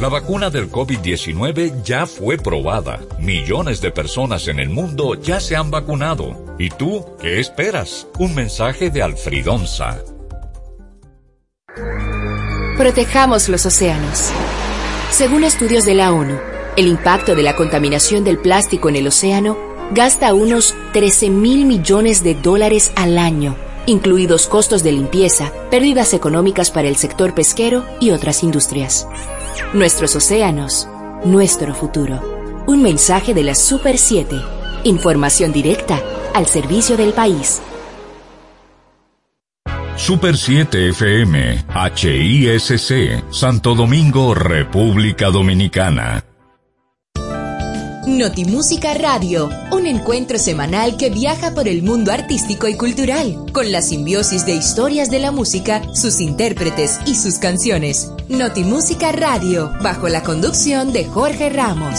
La vacuna del COVID-19 ya fue probada. Millones de personas en el mundo ya se han vacunado. ¿Y tú qué esperas? Un mensaje de Alfridonza. Protejamos los océanos. Según estudios de la ONU, el impacto de la contaminación del plástico en el océano gasta unos 13 mil millones de dólares al año, incluidos costos de limpieza, pérdidas económicas para el sector pesquero y otras industrias. Nuestros océanos, nuestro futuro. Un mensaje de la Super 7. Información directa al servicio del país. Super 7 FM, HISC, Santo Domingo, República Dominicana. Notimúsica Radio, un encuentro semanal que viaja por el mundo artístico y cultural, con la simbiosis de historias de la música, sus intérpretes y sus canciones. Notimúsica Radio, bajo la conducción de Jorge Ramos.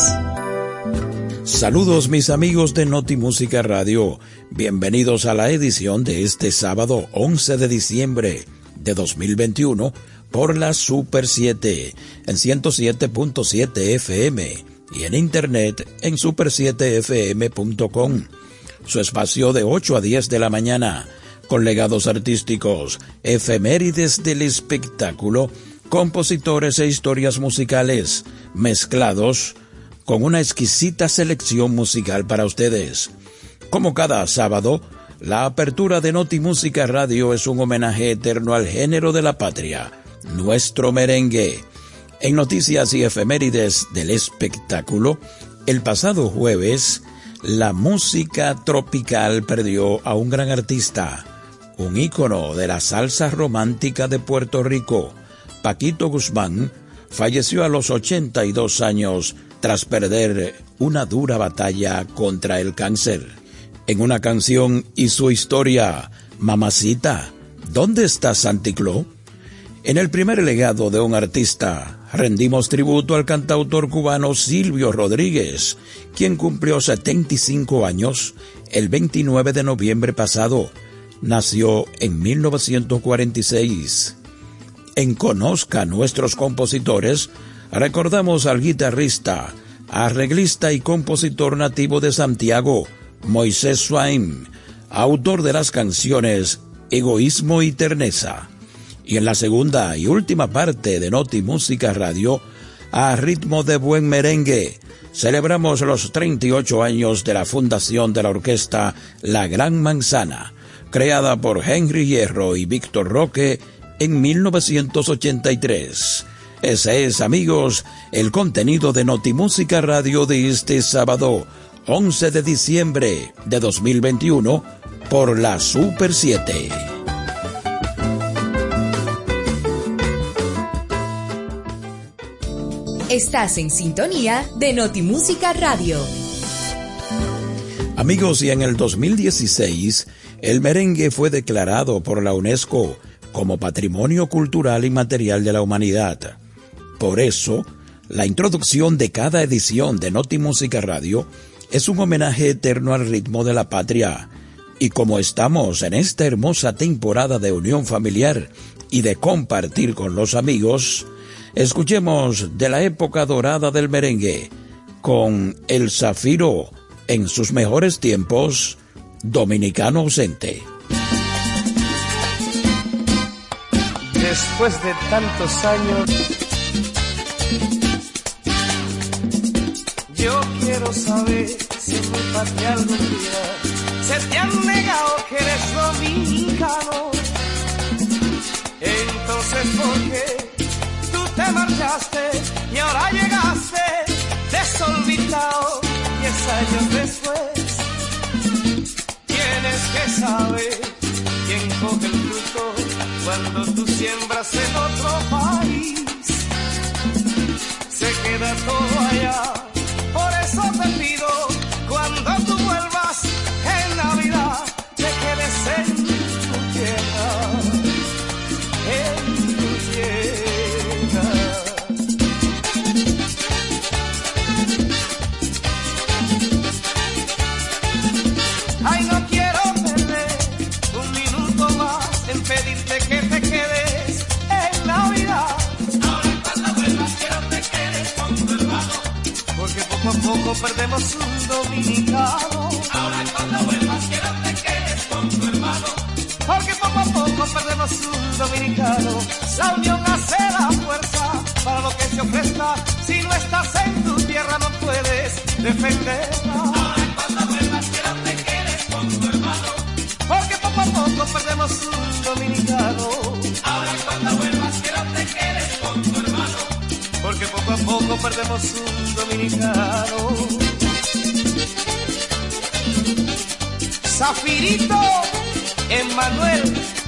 Saludos mis amigos de Notimúsica Radio, bienvenidos a la edición de este sábado 11 de diciembre de 2021 por la Super 7 en 107.7 FM y en internet en super7fm.com. Su espacio de 8 a 10 de la mañana, con legados artísticos, efemérides del espectáculo, compositores e historias musicales, mezclados con una exquisita selección musical para ustedes. Como cada sábado, la apertura de Noti Música Radio es un homenaje eterno al género de la patria, nuestro merengue en noticias y efemérides del espectáculo, el pasado jueves, la música tropical perdió a un gran artista, un ícono de la salsa romántica de Puerto Rico. Paquito Guzmán falleció a los 82 años tras perder una dura batalla contra el cáncer. En una canción y su historia, Mamacita, ¿dónde está Santicló? En el primer legado de un artista, rendimos tributo al cantautor cubano Silvio Rodríguez, quien cumplió 75 años el 29 de noviembre pasado. Nació en 1946. En Conozca nuestros compositores, recordamos al guitarrista, arreglista y compositor nativo de Santiago, Moisés Swain, autor de las canciones Egoísmo y Terneza y en la segunda y última parte de Noti Música Radio, a ritmo de buen merengue, celebramos los 38 años de la fundación de la orquesta La Gran Manzana, creada por Henry Hierro y Víctor Roque en 1983. Ese es, amigos, el contenido de Notimúsica Radio de este sábado, 11 de diciembre de 2021, por la Super 7. Estás en sintonía de Notimúsica Radio. Amigos, y en el 2016, el merengue fue declarado por la UNESCO como Patrimonio Cultural y Material de la Humanidad. Por eso, la introducción de cada edición de Notimúsica Radio es un homenaje eterno al ritmo de la patria. Y como estamos en esta hermosa temporada de unión familiar y de compartir con los amigos, Escuchemos de la época dorada del merengue con El Zafiro en sus mejores tiempos, Dominicano ausente. Después de tantos años, yo quiero saber si en mi patria algún día se te han negado que eres dominicano. Entonces, ¿por qué? Te marchaste y ahora llegaste desolvidado diez años después. Tienes que saber quién coge el fruto cuando tú siembras en otro país. se queda todo allá. Poco a poco perdemos un dominicano. Ahora cuando vuelvas quiero te quedes con tu hermano. Porque poco a poco perdemos un dominicano. La unión hace la fuerza para lo que se ofrezca. Si no estás en tu tierra no puedes defenderla. Ahora cuando vuelvas quiero te quedes con tu hermano. Porque poco a poco perdemos un dominicano. Perdemos un dominicano. Zafirito, Emmanuel.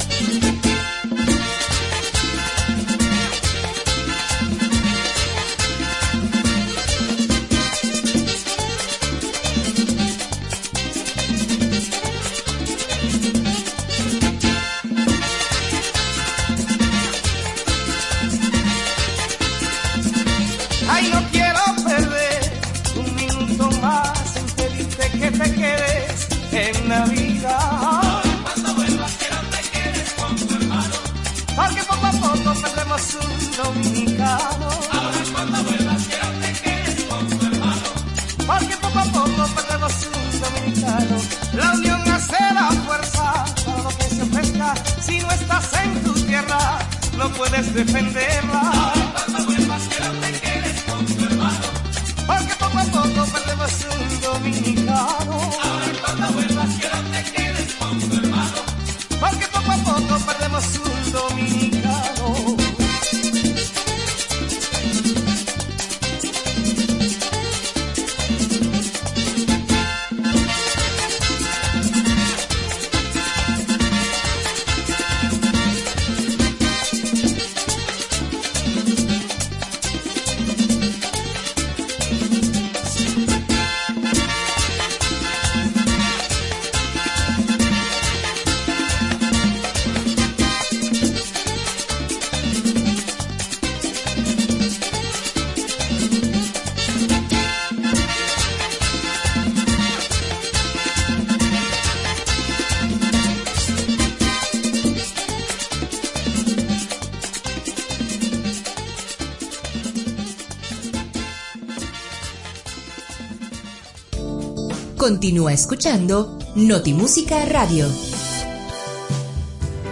Continúa escuchando Notimúsica Radio.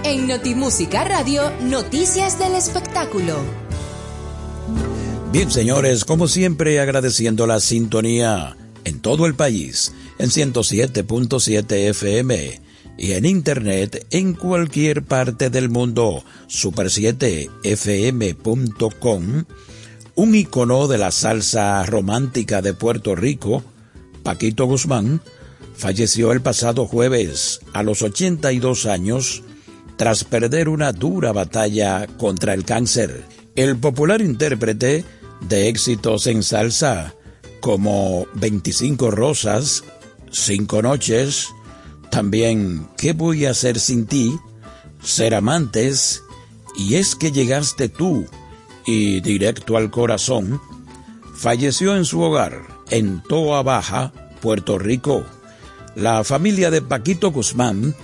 En Notimúsica Radio, noticias del espectáculo. Bien, señores, como siempre, agradeciendo la sintonía en todo el país, en 107.7 FM y en internet en cualquier parte del mundo, super7fm.com, un icono de la salsa romántica de Puerto Rico, Paquito Guzmán, falleció el pasado jueves a los 82 años tras perder una dura batalla contra el cáncer. El popular intérprete de éxitos en salsa como 25 rosas, Cinco noches, también ¿Qué voy a hacer sin ti? Ser amantes y es que llegaste tú y directo al corazón, falleció en su hogar en Toa Baja, Puerto Rico. La familia de Paquito Guzmán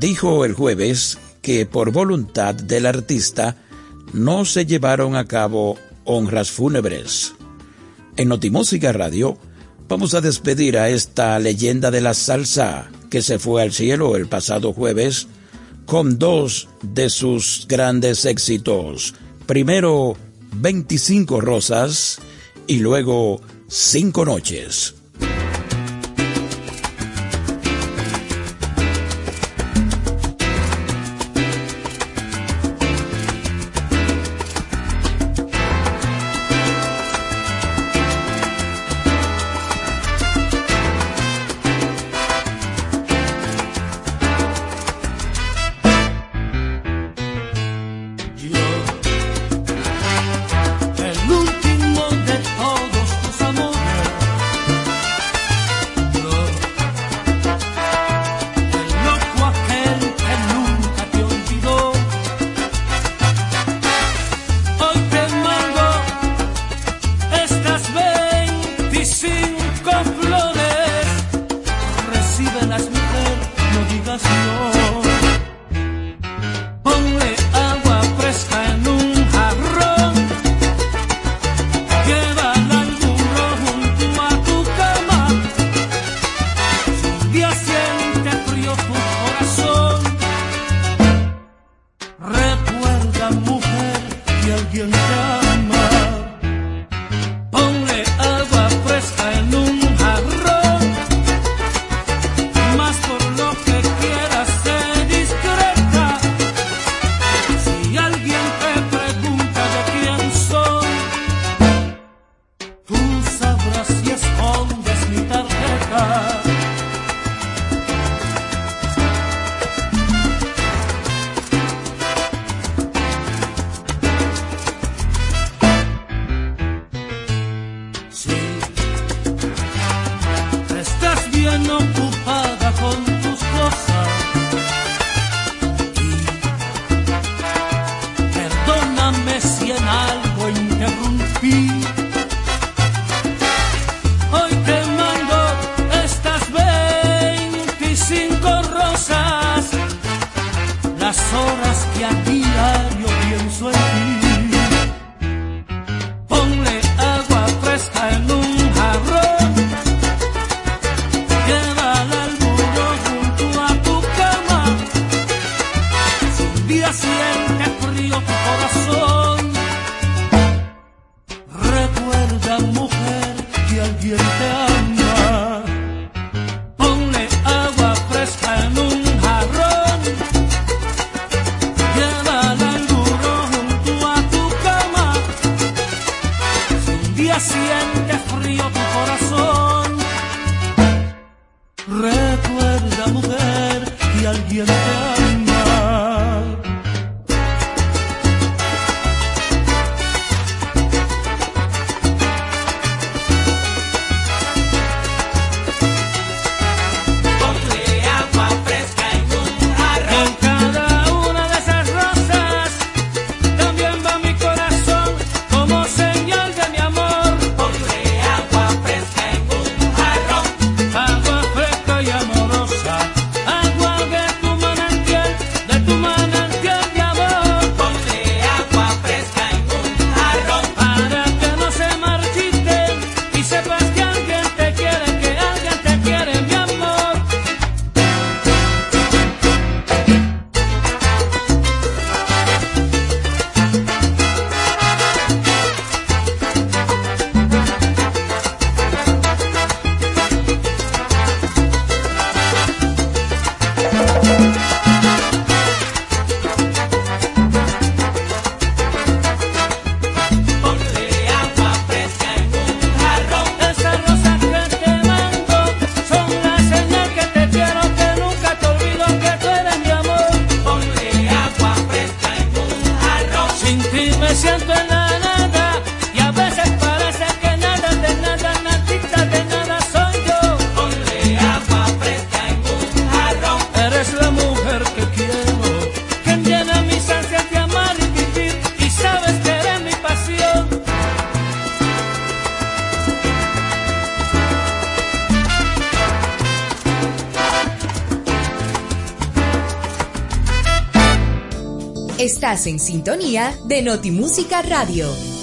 dijo el jueves que por voluntad del artista no se llevaron a cabo honras fúnebres. En Notimúsica Radio vamos a despedir a esta leyenda de la salsa que se fue al cielo el pasado jueves con dos de sus grandes éxitos. Primero 25 rosas y luego Cinco noches. En sintonía de Notimúsica Radio.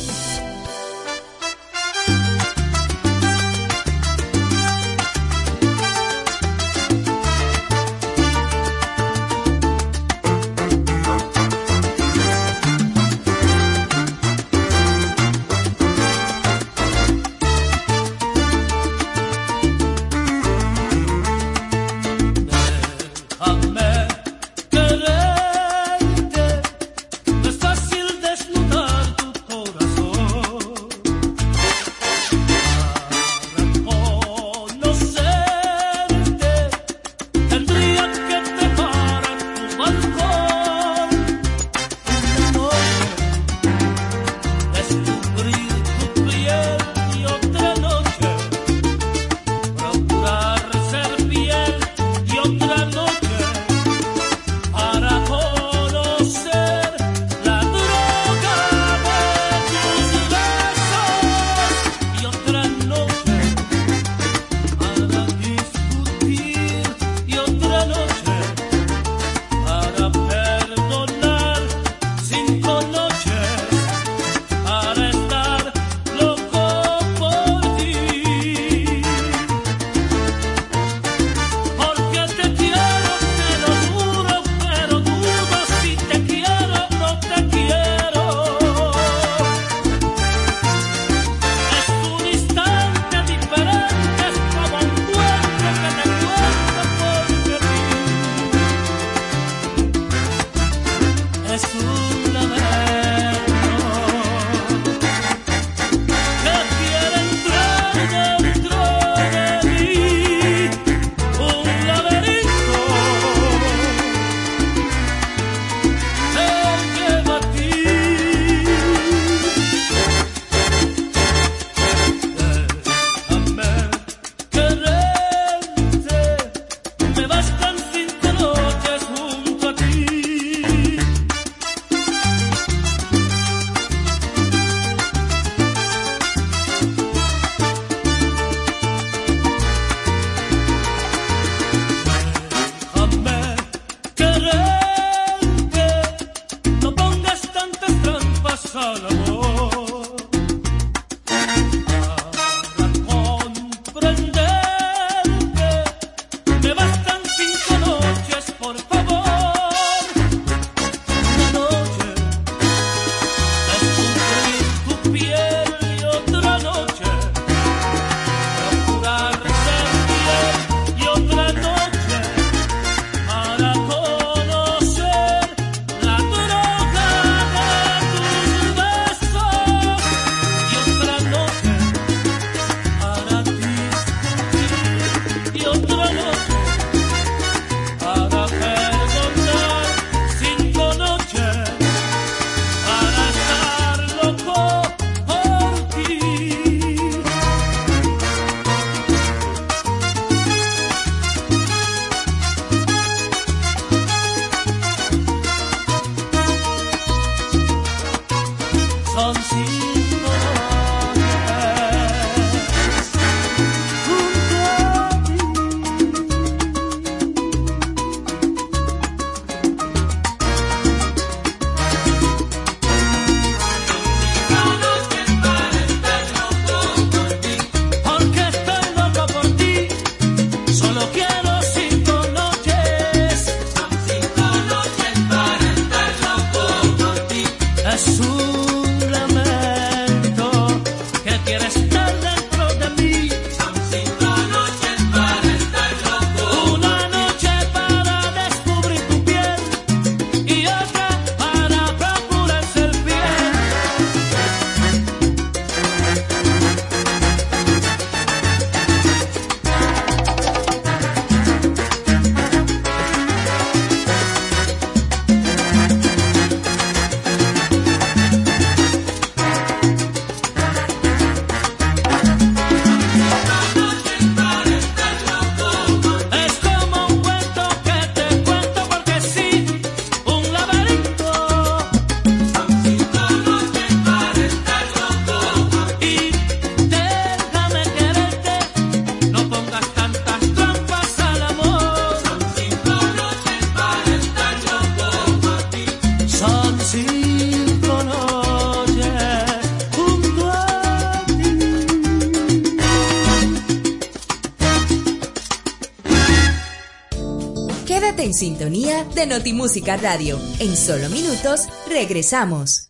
De Notimúsica Radio. En solo minutos regresamos.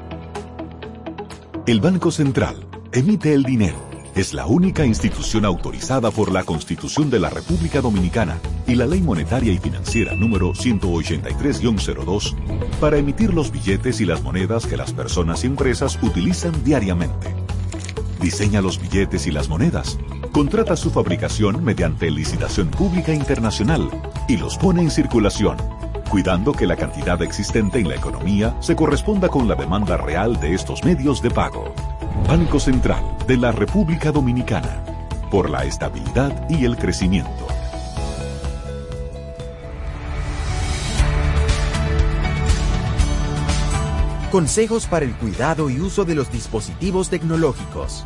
El Banco Central emite el dinero. Es la única institución autorizada por la Constitución de la República Dominicana y la Ley Monetaria y Financiera número 183-02 para emitir los billetes y las monedas que las personas y empresas utilizan diariamente. Diseña los billetes y las monedas. Contrata su fabricación mediante licitación pública internacional y los pone en circulación, cuidando que la cantidad existente en la economía se corresponda con la demanda real de estos medios de pago. Banco Central de la República Dominicana, por la estabilidad y el crecimiento. Consejos para el cuidado y uso de los dispositivos tecnológicos.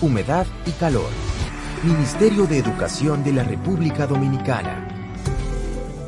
humedad y calor. Ministerio de Educación de la República Dominicana.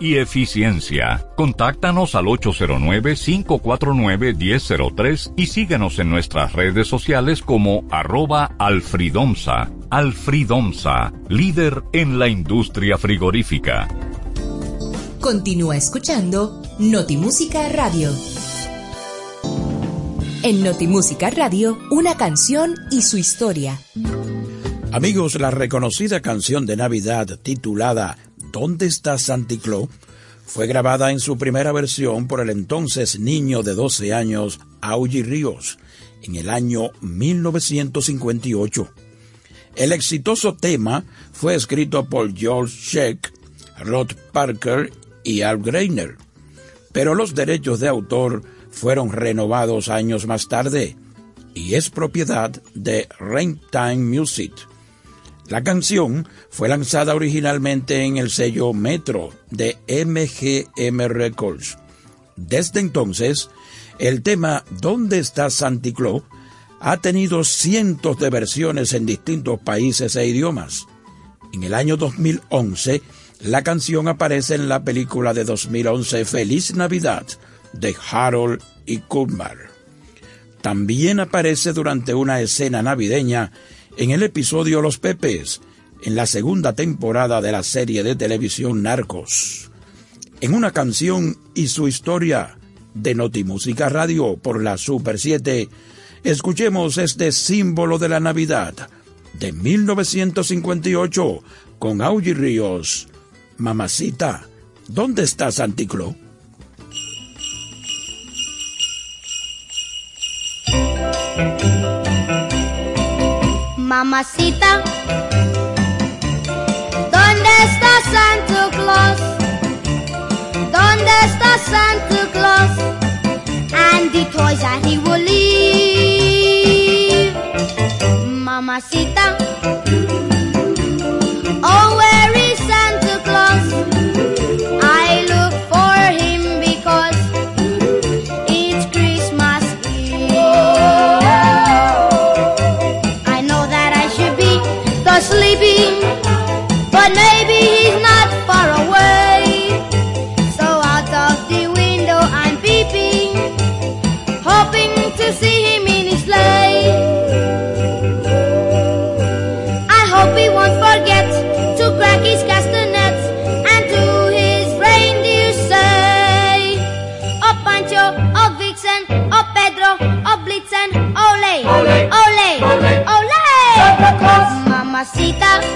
y eficiencia. Contáctanos al 809-549-1003 y síguenos en nuestras redes sociales como arroba alfridomsa. Alfridomsa, líder en la industria frigorífica. Continúa escuchando Notimúsica Radio. En Notimúsica Radio, una canción y su historia. Amigos, la reconocida canción de Navidad titulada ¿Dónde está Santi Claus? fue grabada en su primera versión por el entonces niño de 12 años, Augie Ríos, en el año 1958. El exitoso tema fue escrito por George Sheck, Rod Parker y Al Greiner, pero los derechos de autor fueron renovados años más tarde y es propiedad de Time Music. La canción fue lanzada originalmente en el sello Metro de MGM Records. Desde entonces, el tema ¿Dónde está Santi Claus? ha tenido cientos de versiones en distintos países e idiomas. En el año 2011, la canción aparece en la película de 2011 Feliz Navidad de Harold y Kumar. También aparece durante una escena navideña en el episodio Los Pepes, en la segunda temporada de la serie de televisión Narcos. En una canción y su historia de Notimúsica Radio por la Super 7, escuchemos este símbolo de la Navidad de 1958 con Augie Ríos. Mamacita, ¿dónde está Santiclo? Mamacita, ¿dónde está Santa Claus? ¿Dónde está Santa Claus? And the toys that he will leave. Mamacita, Mamacita,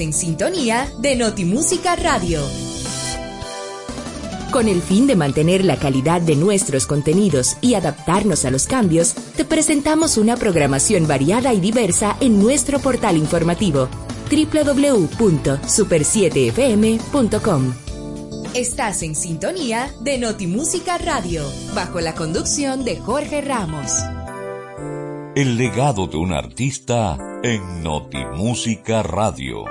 En sintonía de Notimúsica Radio. Con el fin de mantener la calidad de nuestros contenidos y adaptarnos a los cambios, te presentamos una programación variada y diversa en nuestro portal informativo www.super7fm.com. Estás en sintonía de Notimúsica Radio, bajo la conducción de Jorge Ramos. El legado de un artista en Notimúsica Radio.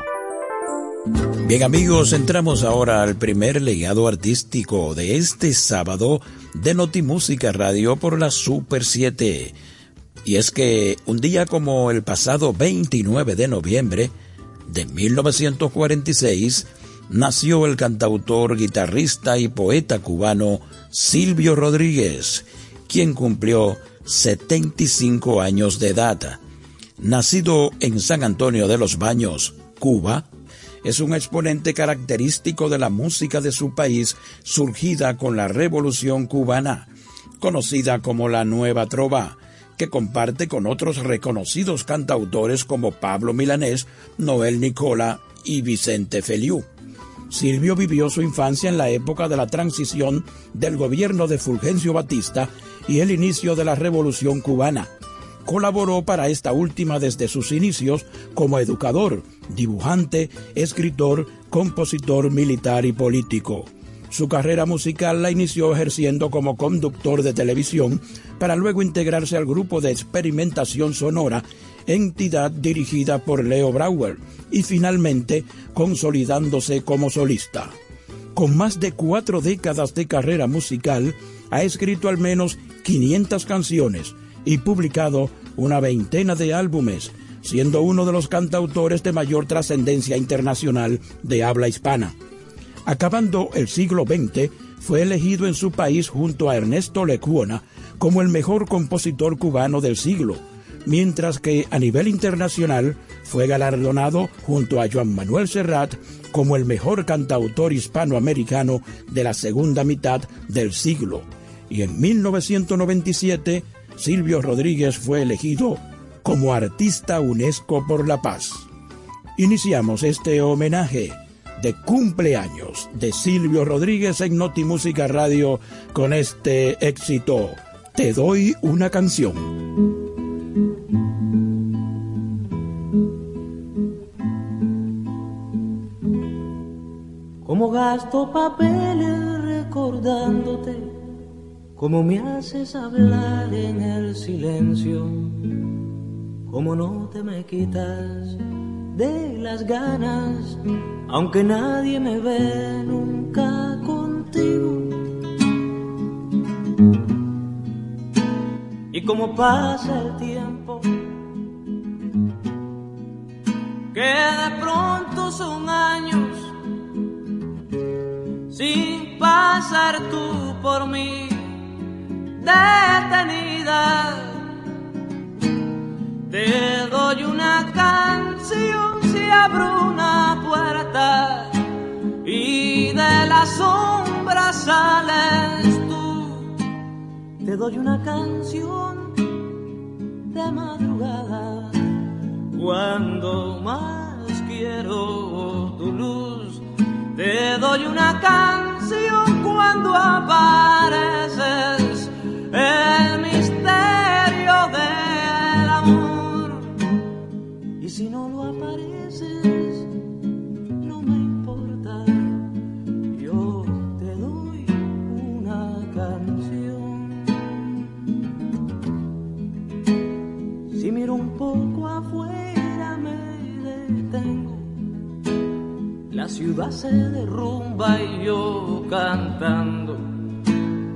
Bien amigos, entramos ahora al primer legado artístico de este sábado de Notimúsica Radio por la Super 7. Y es que un día como el pasado 29 de noviembre de 1946 nació el cantautor, guitarrista y poeta cubano Silvio Rodríguez, quien cumplió 75 años de edad. Nacido en San Antonio de los Baños, Cuba, es un exponente característico de la música de su país surgida con la Revolución cubana, conocida como la Nueva Trova, que comparte con otros reconocidos cantautores como Pablo Milanés, Noel Nicola y Vicente Feliu. Silvio vivió su infancia en la época de la transición del gobierno de Fulgencio Batista y el inicio de la Revolución cubana. Colaboró para esta última desde sus inicios como educador, dibujante, escritor, compositor militar y político. Su carrera musical la inició ejerciendo como conductor de televisión para luego integrarse al grupo de experimentación sonora, entidad dirigida por Leo Brauer, y finalmente consolidándose como solista. Con más de cuatro décadas de carrera musical, ha escrito al menos 500 canciones y publicado una veintena de álbumes, siendo uno de los cantautores de mayor trascendencia internacional de habla hispana. Acabando el siglo XX, fue elegido en su país junto a Ernesto Lecuona como el mejor compositor cubano del siglo, mientras que a nivel internacional fue galardonado junto a Joan Manuel Serrat como el mejor cantautor hispanoamericano de la segunda mitad del siglo. Y en 1997, Silvio Rodríguez fue elegido como artista UNESCO por la paz. Iniciamos este homenaje de cumpleaños de Silvio Rodríguez en Notimúsica Radio con este éxito. Te doy una canción. Como gasto papeles recordándote, como me haces hablar en el silencio, como no te me quitas de las ganas, aunque nadie me ve nunca contigo. Y como pasa el tiempo, que de pronto son años sin pasar tú por mí detenida. Te doy una canción abro una puerta y de la sombra sales tú. Te doy una canción de madrugada cuando más quiero tu luz. Te doy una canción cuando apareces. El misterio del amor. Y si no lo aparece no me importa, yo te doy una canción. Si miro un poco afuera me detengo, la ciudad se derrumba y yo cantando,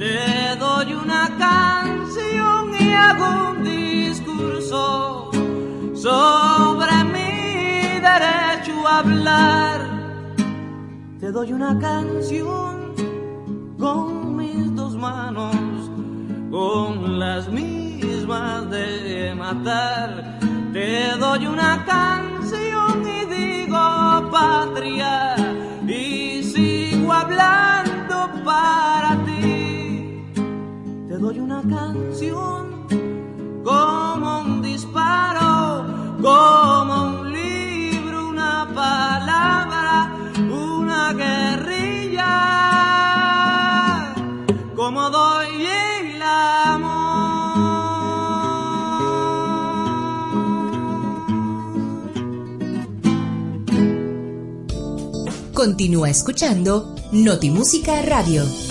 Te doy una canción y hago un discurso sobre derecho a hablar. Te doy una canción con mis dos manos, con las mismas de matar. Te doy una canción y digo patria y sigo hablando para ti. Doy una canción como un disparo, como un palabra, una guerrilla, como doy el amor. Continúa escuchando Notimúsica Radio.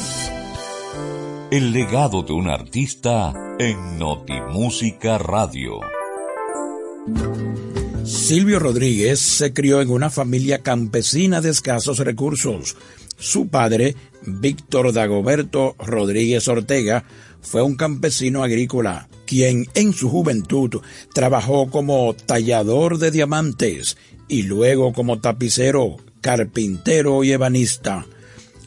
El legado de un artista en Notimúsica Radio. Silvio Rodríguez se crió en una familia campesina de escasos recursos. Su padre, Víctor Dagoberto Rodríguez Ortega, fue un campesino agrícola, quien en su juventud trabajó como tallador de diamantes y luego como tapicero, carpintero y ebanista.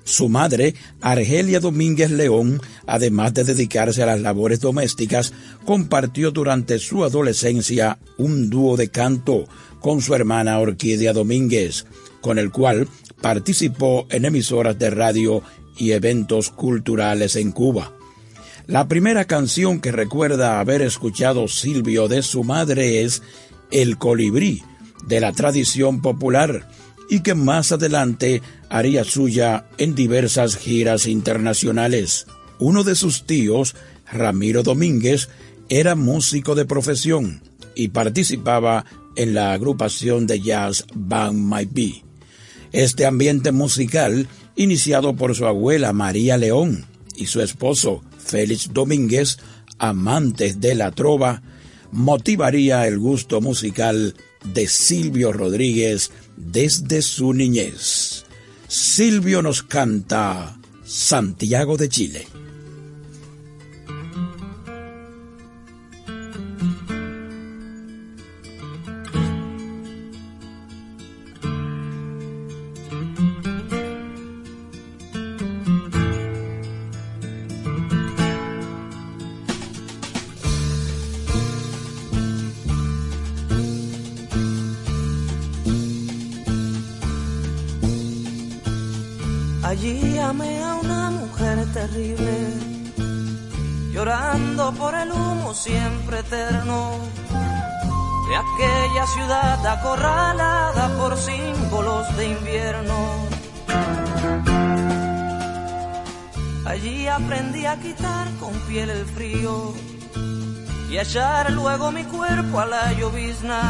Su madre, Argelia Domínguez León, además de dedicarse a las labores domésticas, compartió durante su adolescencia un dúo de canto con su hermana Orquídea Domínguez, con el cual participó en emisoras de radio y eventos culturales en Cuba. La primera canción que recuerda haber escuchado Silvio de su madre es El colibrí, de la tradición popular, y que más adelante haría suya en diversas giras internacionales. Uno de sus tíos, Ramiro Domínguez, era músico de profesión y participaba en la agrupación de jazz Bang My Be. Este ambiente musical, iniciado por su abuela María León y su esposo Félix Domínguez, amantes de la trova, motivaría el gusto musical de Silvio Rodríguez desde su niñez. Silvio nos canta Santiago de Chile. El frío y echar luego mi cuerpo a la llovizna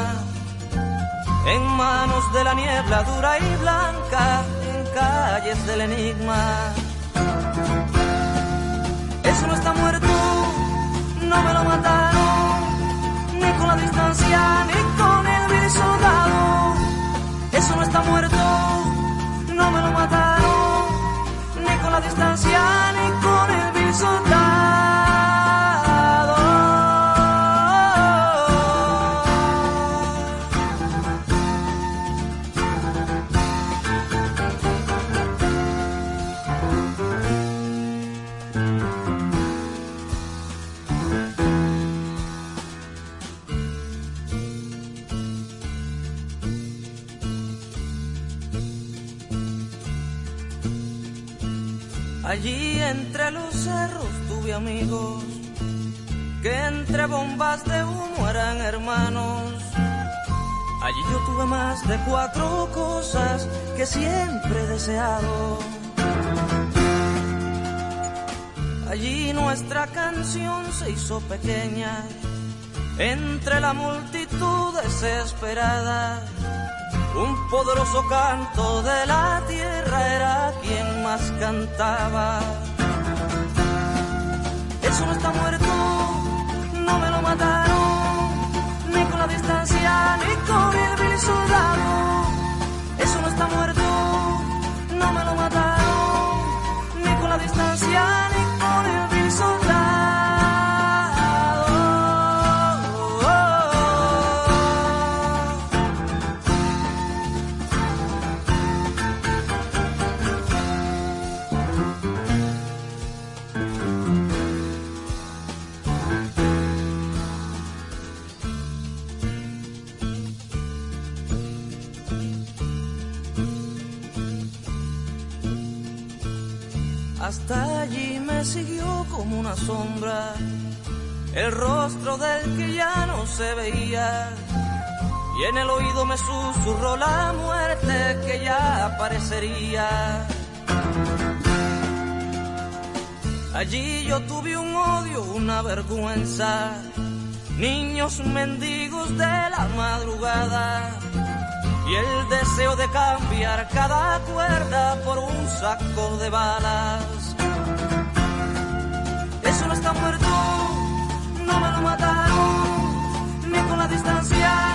en manos de la niebla dura y blanca calles del enigma. Eso no está muerto, no me lo mataron, ni con la distancia, ni con el vil soldado. Eso no está muerto, no me lo mataron, ni con la distancia, ni con el vil. Allí entre los cerros tuve amigos que entre bombas de humo eran hermanos. Allí yo tuve más de cuatro cosas que siempre he deseado. Allí nuestra canción se hizo pequeña entre la multitud desesperada. Un poderoso canto de la tierra era quien más cantaba. Eso no está muerto, no me lo mataron, ni con la distancia, ni con el vil soldado. Eso no está muerto, el rostro del que ya no se veía. Y en el oído me susurró la muerte que ya aparecería. Allí yo tuve un odio, una vergüenza, niños mendigos de la madrugada y el deseo de cambiar cada cuerda por un saco de balas. Está muerto, no me lo mataron, ni con la distancia,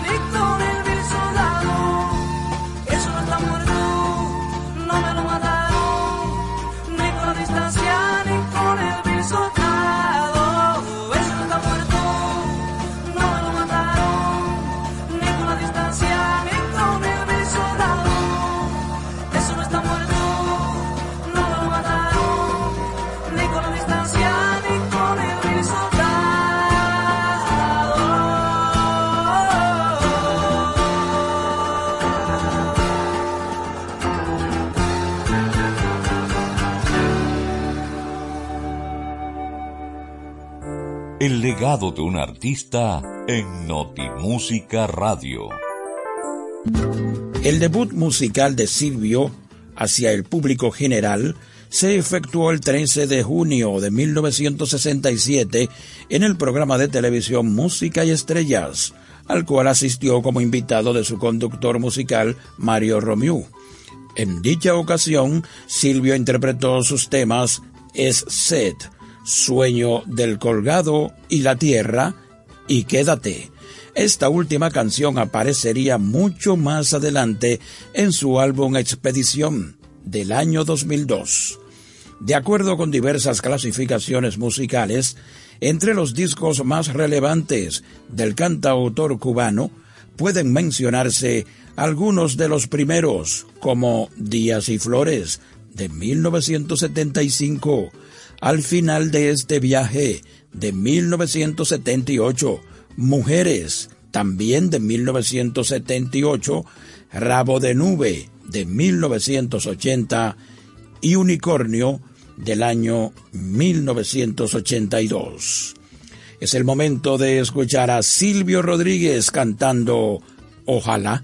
el legado de un artista en Notimúsica Radio. El debut musical de Silvio hacia el público general se efectuó el 13 de junio de 1967 en el programa de televisión Música y Estrellas, al cual asistió como invitado de su conductor musical Mario Romiu. En dicha ocasión, Silvio interpretó sus temas Es Set, Sueño del Colgado y la Tierra y Quédate. Esta última canción aparecería mucho más adelante en su álbum Expedición del año 2002. De acuerdo con diversas clasificaciones musicales, entre los discos más relevantes del cantautor cubano pueden mencionarse algunos de los primeros, como Días y Flores, de 1975, Al final de este viaje, de 1978, Mujeres, también de 1978, Rabo de Nube, de 1980, y Unicornio, del año 1982. Es el momento de escuchar a Silvio Rodríguez cantando Ojalá.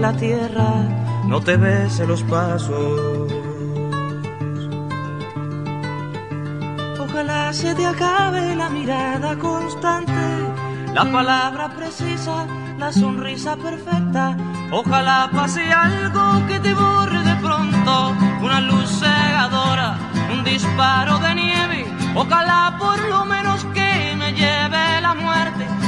La tierra no te bese los pasos. Ojalá se te acabe la mirada constante, la palabra precisa, la sonrisa perfecta. Ojalá pase algo que te borre de pronto, una luz cegadora, un disparo de nieve. Ojalá por lo menos que me lleve la muerte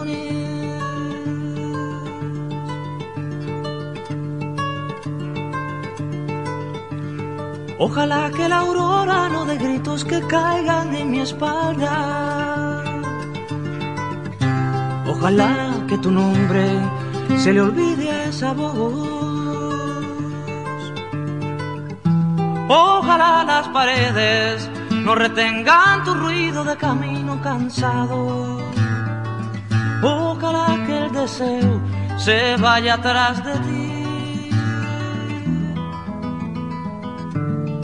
Ojalá que la aurora no de gritos que caigan en mi espalda. Ojalá que tu nombre se le olvide a esa voz. Ojalá las paredes no retengan tu ruido de camino cansado. Ojalá que el deseo se vaya atrás de ti.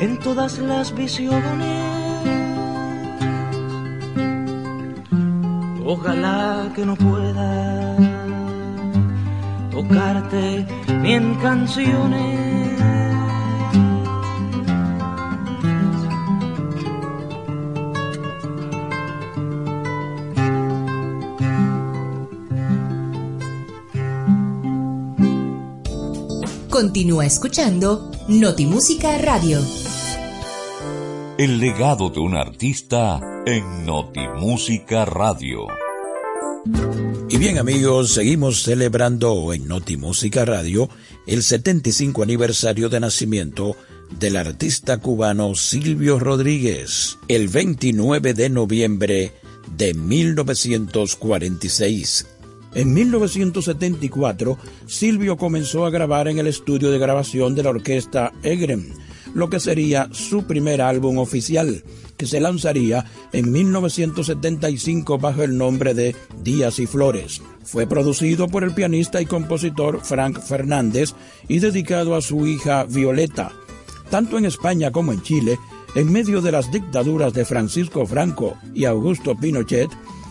en todas las visiones. Ojalá que no pueda tocarte ni en canciones. Continúa escuchando Notimúsica Radio. El legado de un artista en Notimúsica Radio. Y bien amigos, seguimos celebrando en Notimúsica Radio el 75 aniversario de nacimiento del artista cubano Silvio Rodríguez, el 29 de noviembre de 1946. En 1974, Silvio comenzó a grabar en el estudio de grabación de la orquesta Egrem, lo que sería su primer álbum oficial, que se lanzaría en 1975 bajo el nombre de Días y Flores. Fue producido por el pianista y compositor Frank Fernández y dedicado a su hija Violeta. Tanto en España como en Chile, en medio de las dictaduras de Francisco Franco y Augusto Pinochet,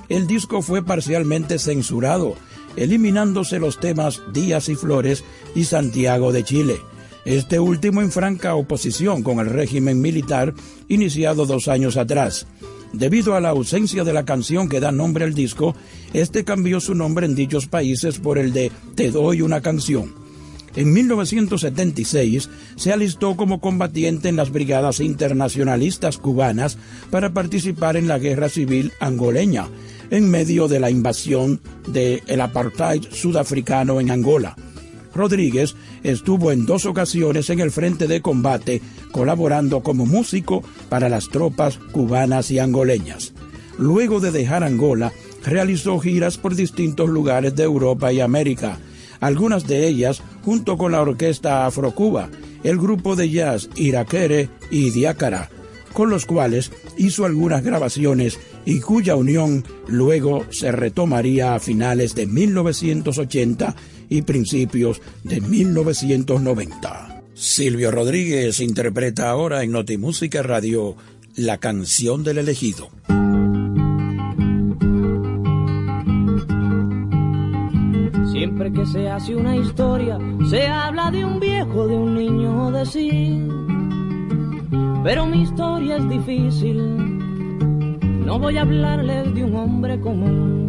el disco fue parcialmente censurado, eliminándose los temas Días y Flores y Santiago de Chile. Este último en franca oposición con el régimen militar iniciado dos años atrás. Debido a la ausencia de la canción que da nombre al disco, este cambió su nombre en dichos países por el de Te doy una canción. En 1976 se alistó como combatiente en las brigadas internacionalistas cubanas para participar en la guerra civil angoleña, en medio de la invasión del apartheid sudafricano en Angola. Rodríguez estuvo en dos ocasiones en el frente de combate colaborando como músico para las tropas cubanas y angoleñas. Luego de dejar Angola, realizó giras por distintos lugares de Europa y América, algunas de ellas junto con la orquesta Afrocuba, el grupo de jazz Iraquere y Diácara, con los cuales hizo algunas grabaciones y cuya unión luego se retomaría a finales de 1980 y principios de 1990. Silvio Rodríguez interpreta ahora en Notimúsica Radio la canción del elegido. Siempre que se hace una historia, se habla de un viejo, de un niño, de sí. Pero mi historia es difícil. No voy a hablarles de un hombre común.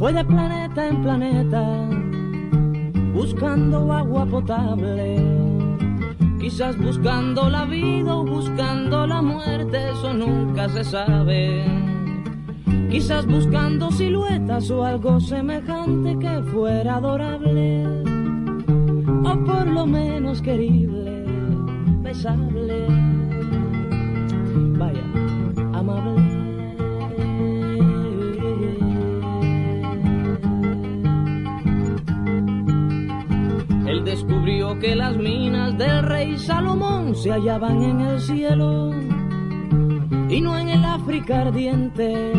Fue de planeta en planeta buscando agua potable. Quizás buscando la vida o buscando la muerte, eso nunca se sabe. Quizás buscando siluetas o algo semejante que fuera adorable. O por lo menos querible, besable vaya, descubrió que las minas del rey Salomón se hallaban en el cielo y no en el África ardiente,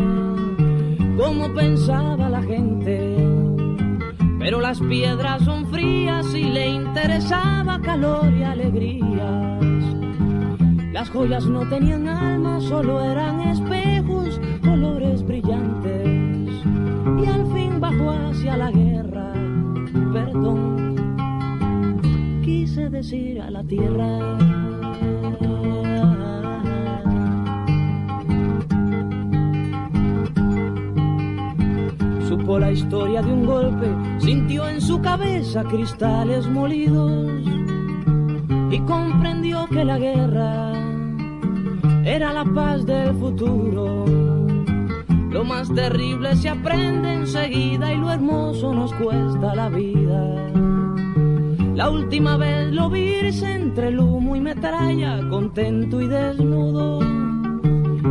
como pensaba la gente. Pero las piedras son frías y le interesaba calor y alegría las joyas no tenían alma, solo eran espejos, colores brillantes. Y al fin bajó hacia la guerra, perdón, quise decir a la tierra. Supo la historia de un golpe, sintió en su cabeza cristales molidos y comprendió que la guerra era la paz del futuro. Lo más terrible se aprende enseguida y lo hermoso nos cuesta la vida. La última vez lo vi entre el humo y metralla, contento y desnudo.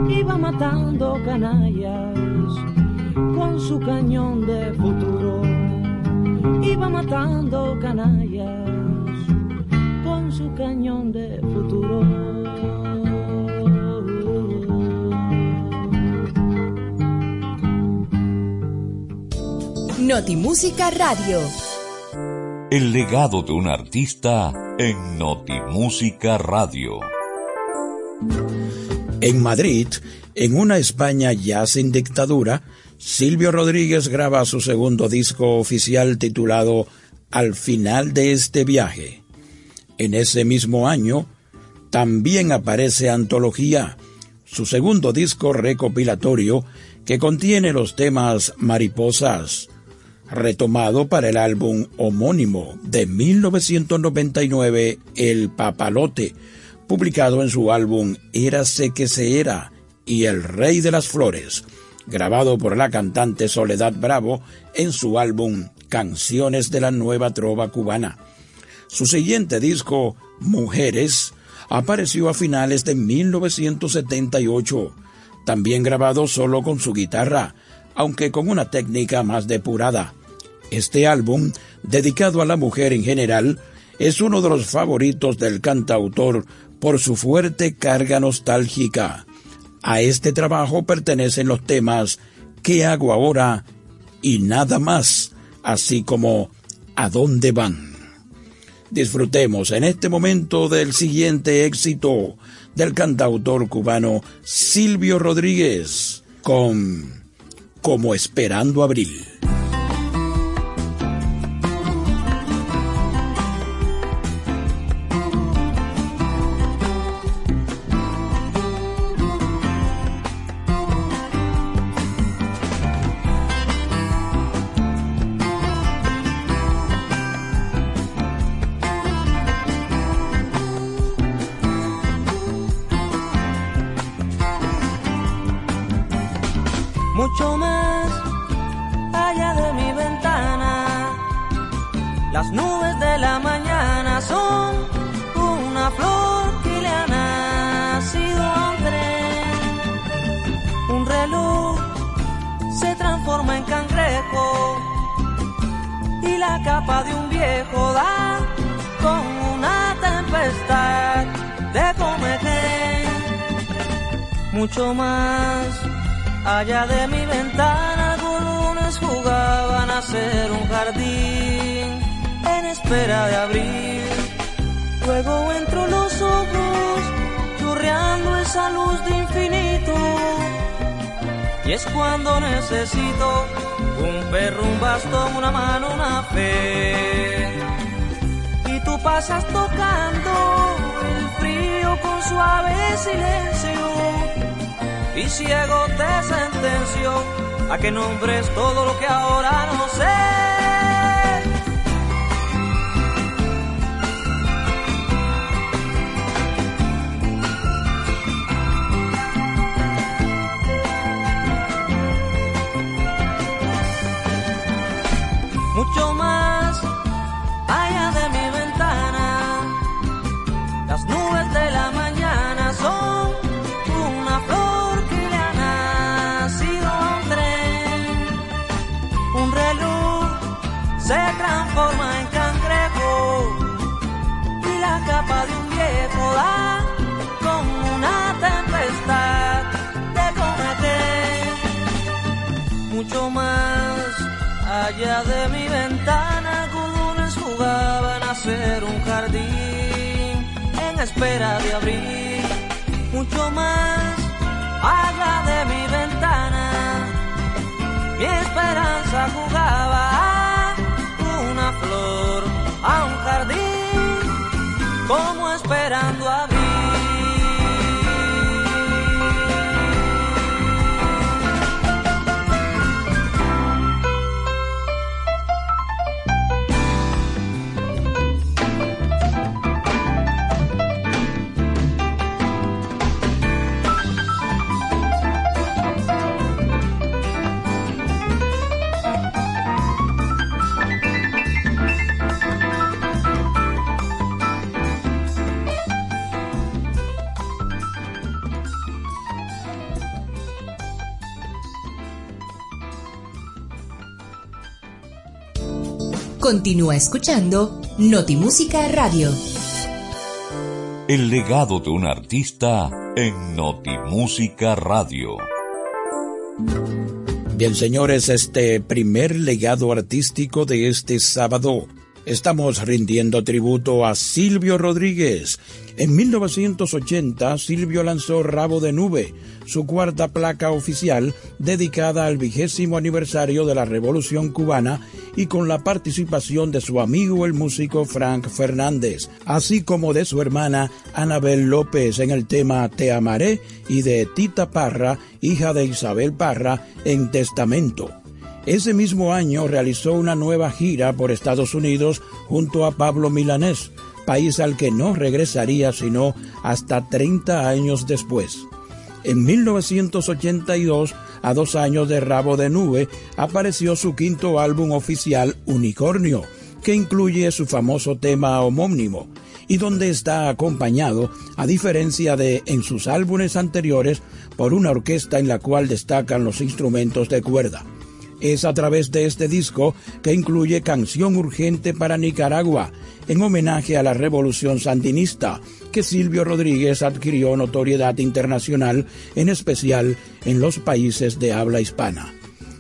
Iba matando canallas con su cañón de futuro. Iba matando canallas con su cañón de futuro. Notimúsica Radio. El legado de un artista en Notimúsica Radio. En Madrid, en una España ya sin dictadura, Silvio Rodríguez graba su segundo disco oficial titulado Al final de este viaje. En ese mismo año, también aparece Antología, su segundo disco recopilatorio que contiene los temas Mariposas, retomado para el álbum homónimo de 1999 El Papalote, publicado en su álbum Érase que se era y El Rey de las Flores, grabado por la cantante Soledad Bravo en su álbum Canciones de la Nueva Trova Cubana. Su siguiente disco, Mujeres, apareció a finales de 1978, también grabado solo con su guitarra, aunque con una técnica más depurada. Este álbum, dedicado a la mujer en general, es uno de los favoritos del cantautor por su fuerte carga nostálgica. A este trabajo pertenecen los temas ¿Qué hago ahora? y Nada más, así como ¿A dónde van? Disfrutemos en este momento del siguiente éxito del cantautor cubano Silvio Rodríguez con Como Esperando Abril. Esperanza jugaba Continúa escuchando Notimúsica Radio. El legado de un artista en Notimúsica Radio. Bien, señores, este primer legado artístico de este sábado Estamos rindiendo tributo a Silvio Rodríguez. En 1980, Silvio lanzó Rabo de Nube, su cuarta placa oficial dedicada al vigésimo aniversario de la Revolución Cubana y con la participación de su amigo el músico Frank Fernández, así como de su hermana Anabel López en el tema Te amaré y de Tita Parra, hija de Isabel Parra, en Testamento. Ese mismo año realizó una nueva gira por Estados Unidos junto a Pablo Milanés, país al que no regresaría sino hasta 30 años después. En 1982, a dos años de Rabo de Nube, apareció su quinto álbum oficial Unicornio, que incluye su famoso tema homónimo, y donde está acompañado, a diferencia de en sus álbumes anteriores, por una orquesta en la cual destacan los instrumentos de cuerda. Es a través de este disco que incluye Canción Urgente para Nicaragua, en homenaje a la revolución sandinista, que Silvio Rodríguez adquirió notoriedad internacional, en especial en los países de habla hispana.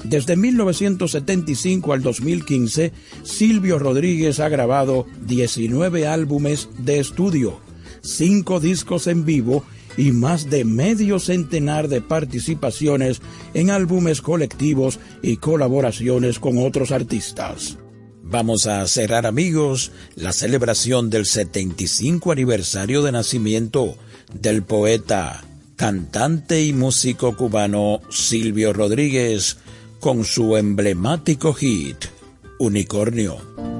Desde 1975 al 2015, Silvio Rodríguez ha grabado 19 álbumes de estudio, 5 discos en vivo y más de medio centenar de participaciones en álbumes colectivos y colaboraciones con otros artistas. Vamos a cerrar amigos la celebración del 75 aniversario de nacimiento del poeta, cantante y músico cubano Silvio Rodríguez con su emblemático hit Unicornio.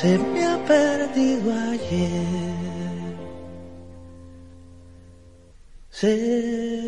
se me ha perdido ayer. Se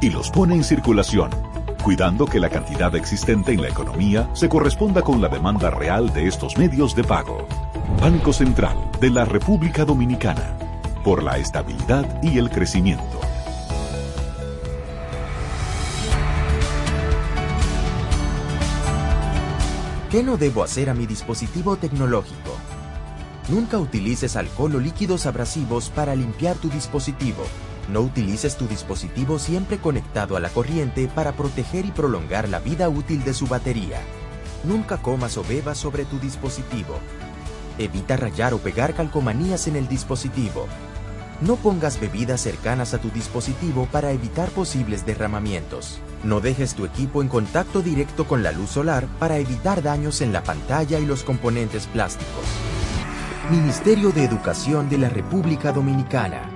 y los pone en circulación, cuidando que la cantidad existente en la economía se corresponda con la demanda real de estos medios de pago. Banco Central de la República Dominicana, por la estabilidad y el crecimiento. ¿Qué no debo hacer a mi dispositivo tecnológico? Nunca utilices alcohol o líquidos abrasivos para limpiar tu dispositivo. No utilices tu dispositivo siempre conectado a la corriente para proteger y prolongar la vida útil de su batería. Nunca comas o bebas sobre tu dispositivo. Evita rayar o pegar calcomanías en el dispositivo. No pongas bebidas cercanas a tu dispositivo para evitar posibles derramamientos. No dejes tu equipo en contacto directo con la luz solar para evitar daños en la pantalla y los componentes plásticos. Ministerio de Educación de la República Dominicana.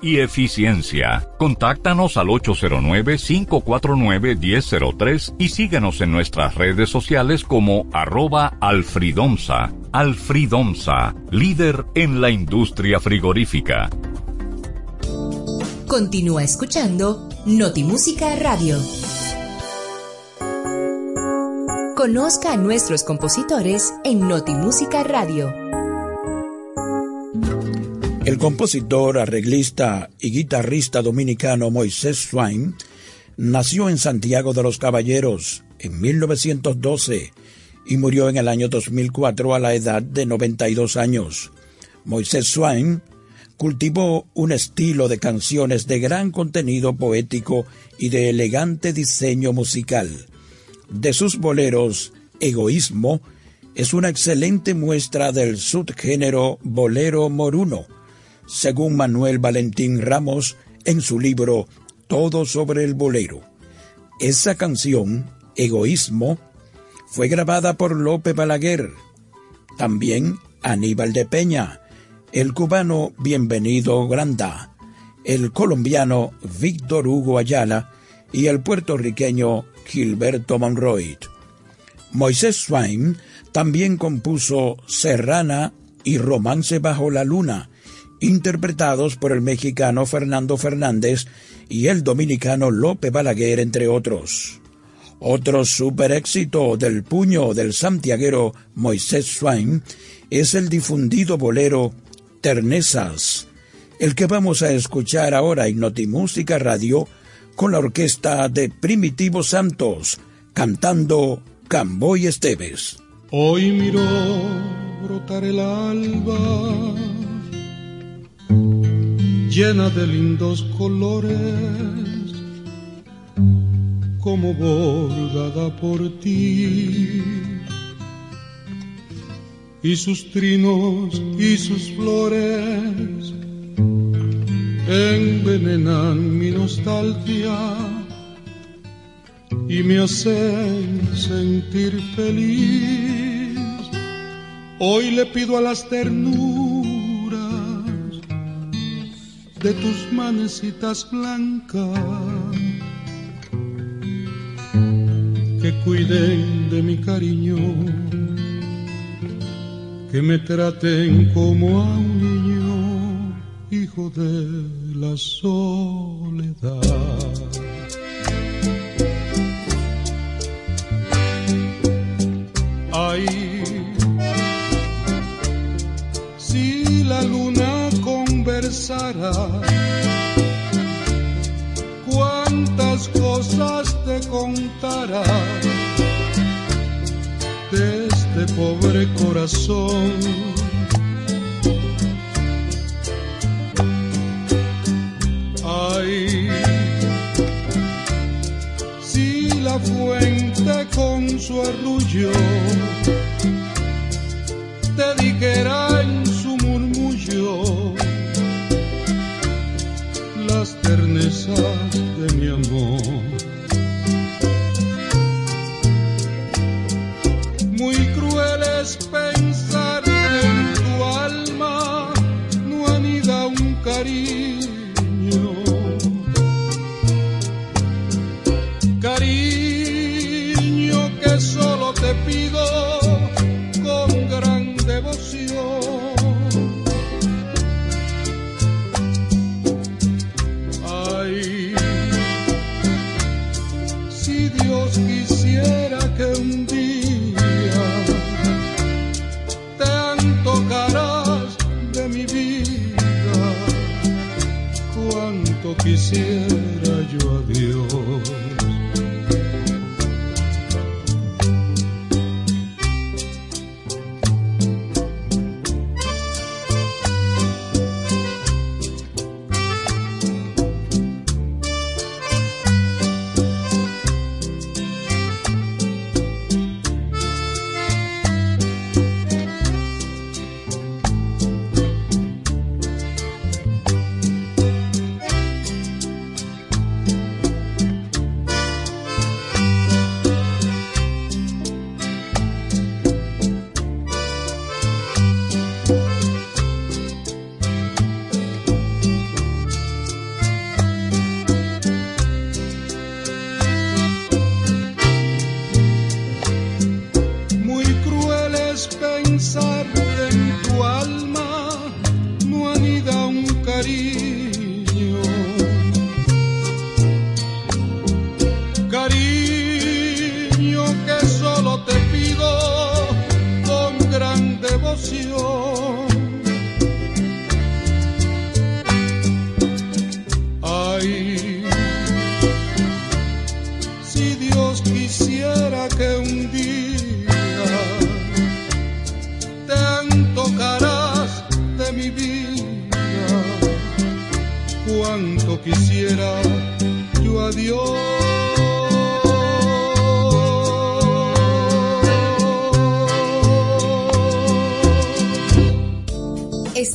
y eficiencia. Contáctanos al 809-549-1003 y síguenos en nuestras redes sociales como arroba alfridomsa. Alfridomsa, líder en la industria frigorífica. Continúa escuchando Notimúsica Radio. Conozca a nuestros compositores en Notimúsica Radio. El compositor, arreglista y guitarrista dominicano Moisés Swain nació en Santiago de los Caballeros en 1912 y murió en el año 2004 a la edad de 92 años. Moisés Swain cultivó un estilo de canciones de gran contenido poético y de elegante diseño musical. De sus boleros, Egoísmo es una excelente muestra del subgénero bolero moruno, según Manuel Valentín Ramos en su libro Todo sobre el bolero. Esa canción, Egoísmo, fue grabada por Lope Balaguer, también Aníbal de Peña, el cubano Bienvenido Granda, el colombiano Víctor Hugo Ayala y el puertorriqueño Gilberto Monroy. Moisés Swain también compuso Serrana y Romance bajo la luna, interpretados por el mexicano Fernando Fernández y el dominicano Lope Balaguer, entre otros. Otro super éxito del puño del santiaguero Moisés Swain es el difundido bolero Ternezas, el que vamos a escuchar ahora en Notimúsica Radio con la orquesta de Primitivo Santos, cantando Camboy Esteves. Hoy miró brotar el alba, llena de lindos colores, como bordada por ti. Y sus trinos y sus flores envenenan mi nostalgia y me hacen sentir feliz. Hoy le pido a las ternuras de tus manecitas blancas que cuiden de mi cariño, que me traten como a un niño, hijo de la soledad. Cuántas cosas te contara de este pobre corazón. Ay, si la fuente con su arrullo te dijera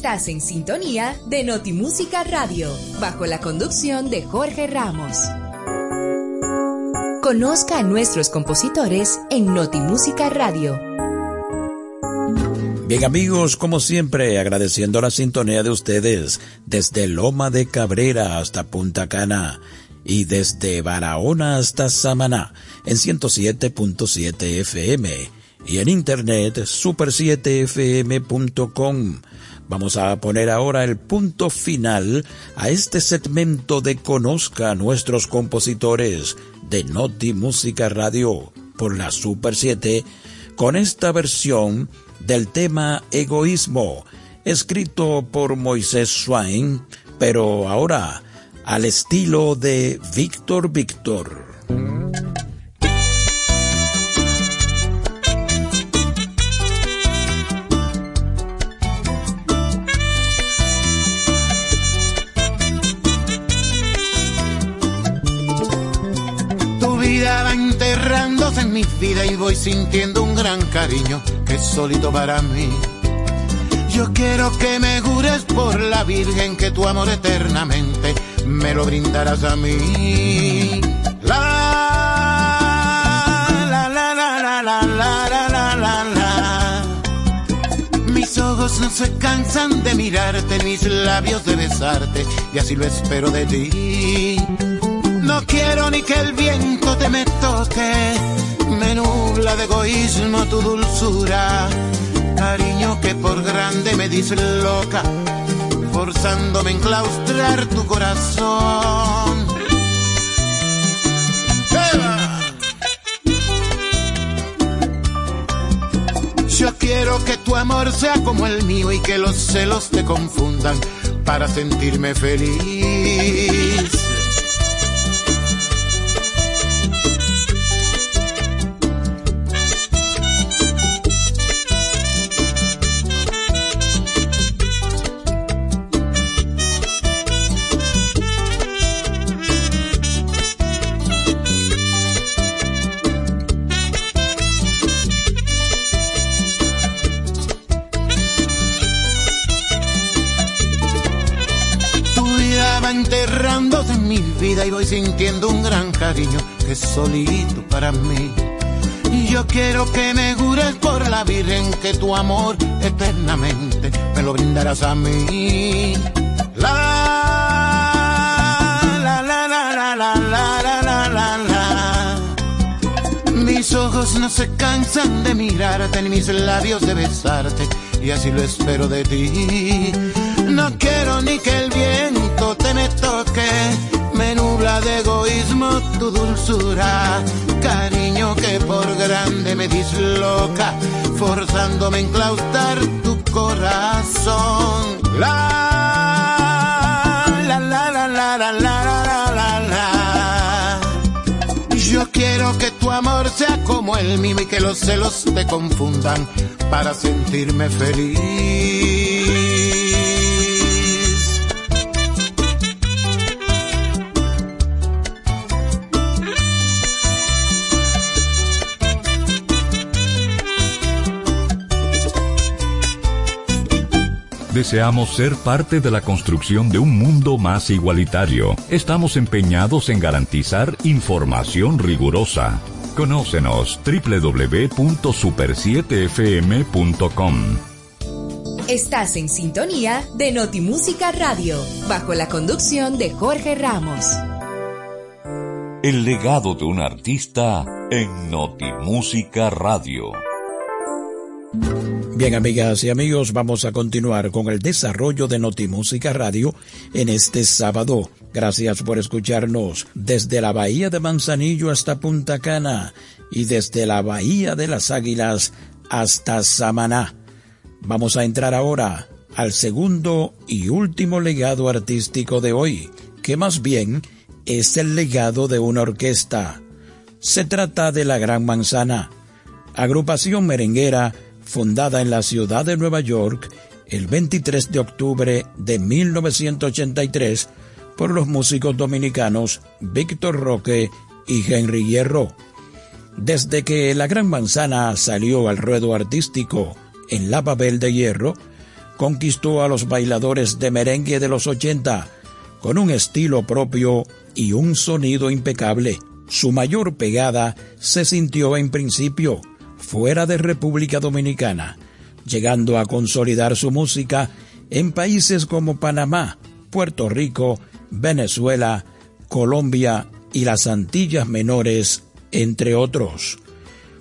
Estás en sintonía de Notimúsica Radio, bajo la conducción de Jorge Ramos. Conozca a nuestros compositores en Notimúsica Radio. Bien amigos, como siempre, agradeciendo la sintonía de ustedes desde Loma de Cabrera hasta Punta Cana y desde Barahona hasta Samaná en 107.7 FM y en internet super7fm.com. Vamos a poner ahora el punto final a este segmento de Conozca a nuestros compositores de Noti Música Radio por la Super 7 con esta versión del tema Egoísmo, escrito por Moisés Swain, pero ahora al estilo de Víctor Víctor. Mi vida y voy sintiendo un gran cariño que es solito para mí. Yo quiero que me jures por la Virgen que tu amor eternamente me lo brindarás a mí. La la la la la la la la la la. Mis ojos no se cansan de mirarte, mis labios de besarte, y así lo espero de ti. No quiero ni que el viento te me toque, me nubla de egoísmo tu dulzura. Cariño que por grande me disloca, forzándome a enclaustrar tu corazón. Yo quiero que tu amor sea como el mío y que los celos te confundan para sentirme feliz. Vida y voy sintiendo un gran cariño que es solito para mí. Yo quiero que me jures por la Virgen que tu amor eternamente me lo brindarás a mí. La la la la la la la la la la. Mis ojos no se cansan de mirarte, ni mis labios de besarte, y así lo espero de ti. No quiero ni que el toque, de egoísmo tu dulzura, cariño que por grande me disloca, forzándome a enclaustrar tu corazón. La la la la la la la la la la. Yo quiero que tu amor sea como el mío y que los celos te confundan para sentirme feliz. Deseamos ser parte de la construcción de un mundo más igualitario. Estamos empeñados en garantizar información rigurosa. Conócenos www.super7fm.com. Estás en sintonía de Notimúsica Radio, bajo la conducción de Jorge Ramos. El legado de un artista en Notimúsica Radio. Bien, amigas y amigos, vamos a continuar con el desarrollo de Notimúsica Radio en este sábado. Gracias por escucharnos desde la Bahía de Manzanillo hasta Punta Cana y desde la Bahía de las Águilas hasta Samaná. Vamos a entrar ahora al segundo y último legado artístico de hoy, que más bien es el legado de una orquesta. Se trata de la Gran Manzana, agrupación merenguera fundada en la ciudad de Nueva York el 23 de octubre de 1983 por los músicos dominicanos Víctor Roque y Henry Hierro. Desde que la Gran Manzana salió al ruedo artístico en la Babel de Hierro, conquistó a los bailadores de merengue de los 80 con un estilo propio y un sonido impecable. Su mayor pegada se sintió en principio fuera de República Dominicana, llegando a consolidar su música en países como Panamá, Puerto Rico, Venezuela, Colombia y las Antillas Menores, entre otros.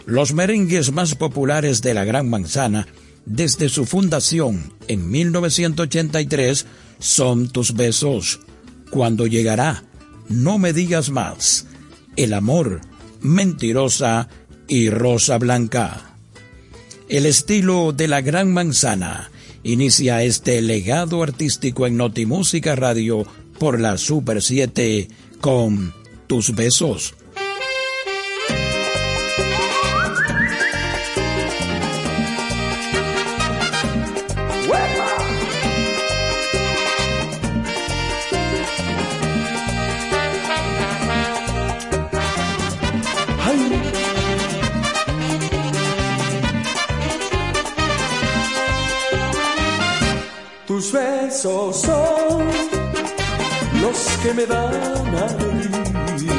Los merengues más populares de la Gran Manzana, desde su fundación en 1983, son Tus Besos, Cuando llegará, No me digas más, El amor, Mentirosa y Rosa Blanca. El estilo de la Gran Manzana inicia este legado artístico en Notimúsica Radio por la Super 7 con Tus Besos. Que me dan alegría.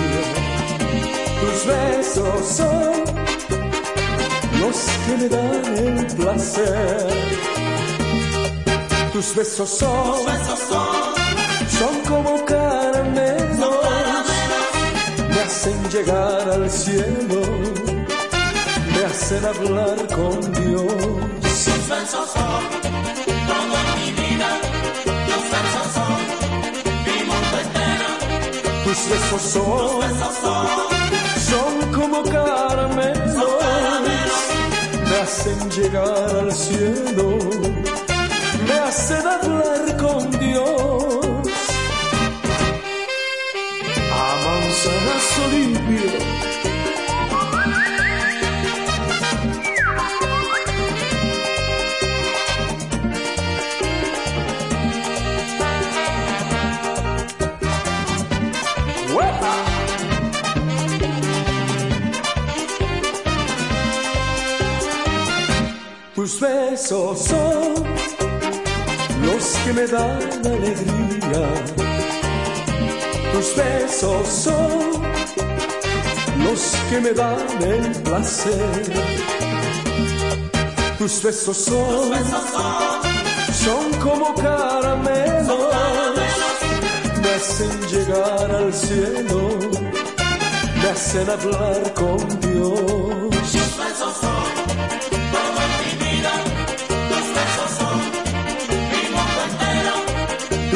Tus besos son los que me dan el placer. Tus besos son, son, como caramelos, me hacen llegar al cielo, me hacen hablar con Dios. Tus besos son tus son, son como caramelos, me hacen llegar al cielo, me hacen hablar con Dios. A manzanazo limpio besos son los que me dan alegría. Tus besos son los que me dan el placer. Tus besos son, son como caramelos, me hacen llegar al cielo, me hacen hablar con Dios.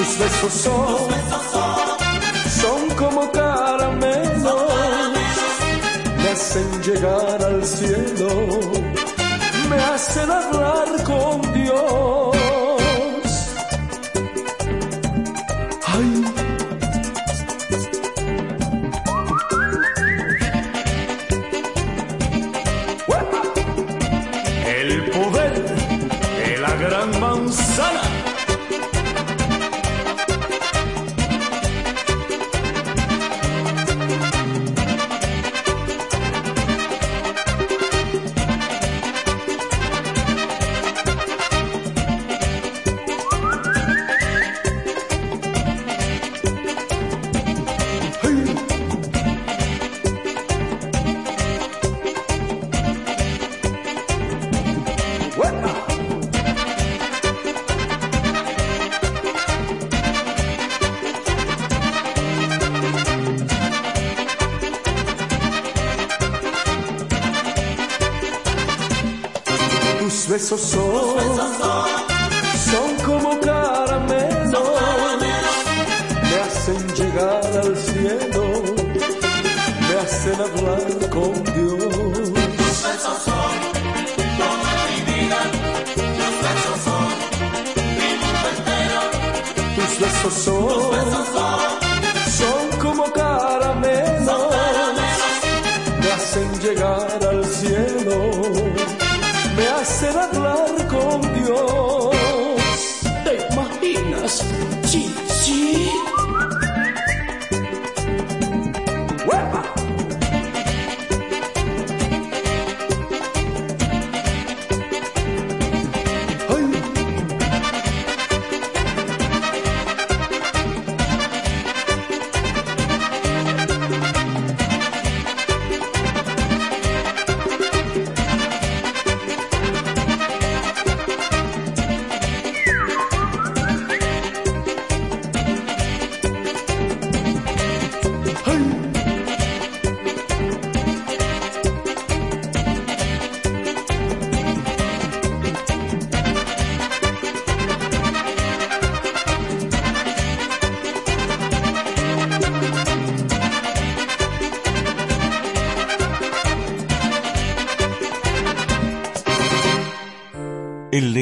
Tus besos son, son como caramelos, me hacen llegar al cielo, me hacen hablar con Dios.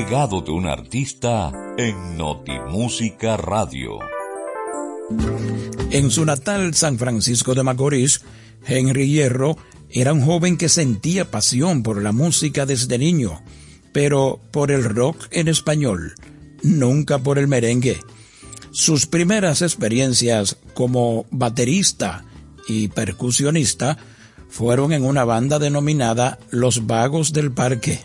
De un artista en Notimúsica Radio. En su natal San Francisco de Macorís, Henry Hierro era un joven que sentía pasión por la música desde niño, pero por el rock en español, nunca por el merengue. Sus primeras experiencias como baterista y percusionista fueron en una banda denominada Los Vagos del Parque.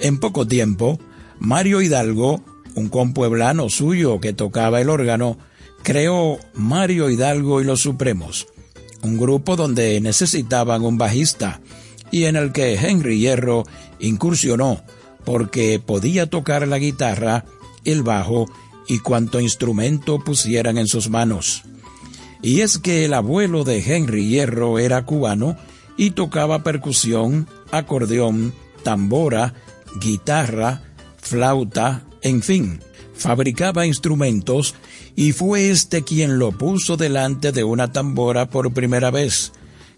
En poco tiempo, Mario Hidalgo, un compueblano suyo que tocaba el órgano, creó Mario Hidalgo y los Supremos, un grupo donde necesitaban un bajista y en el que Henry Hierro incursionó porque podía tocar la guitarra, el bajo y cuanto instrumento pusieran en sus manos. Y es que el abuelo de Henry Hierro era cubano y tocaba percusión, acordeón, tambora, guitarra, flauta, en fin, fabricaba instrumentos y fue este quien lo puso delante de una tambora por primera vez.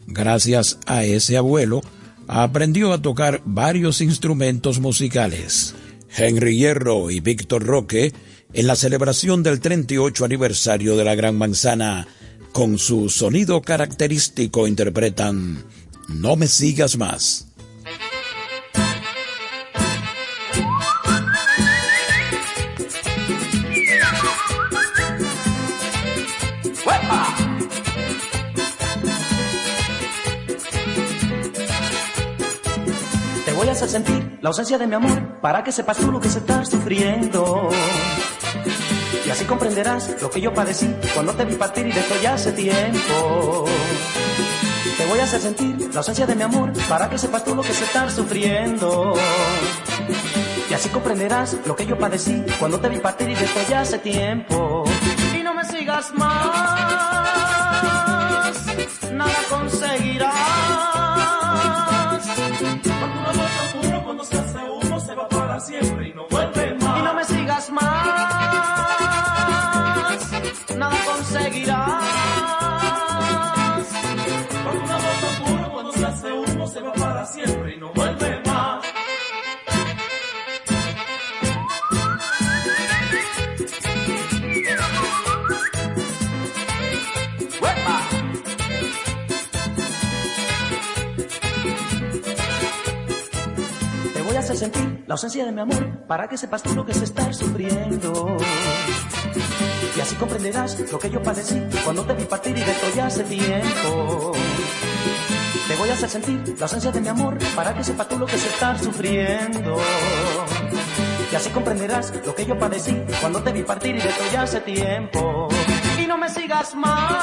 Gracias a ese abuelo, aprendió a tocar varios instrumentos musicales. Henry Hierro y Víctor Roque, en la celebración del 38 aniversario de la Gran Manzana, con su sonido característico interpretan No me sigas más. Hacer sentir la ausencia de mi amor para que sepas tú lo que se está sufriendo. Y así comprenderás lo que yo padecí cuando te vi partir y de esto ya hace tiempo. Te voy a hacer sentir la ausencia de mi amor para que sepas tú lo que se está sufriendo. Y así comprenderás lo que yo padecí cuando te vi partir y de esto ya hace tiempo. Y no me sigas más, Sentir la ausencia de mi amor para que sepas tú lo que se está sufriendo. Y así comprenderás lo que yo padecí cuando te vi partir y de esto ya hace tiempo. Te voy a hacer sentir la ausencia de mi amor para que sepas tú lo que se está sufriendo. Y así comprenderás lo que yo padecí cuando te vi partir y de esto ya hace tiempo. Y no me sigas más,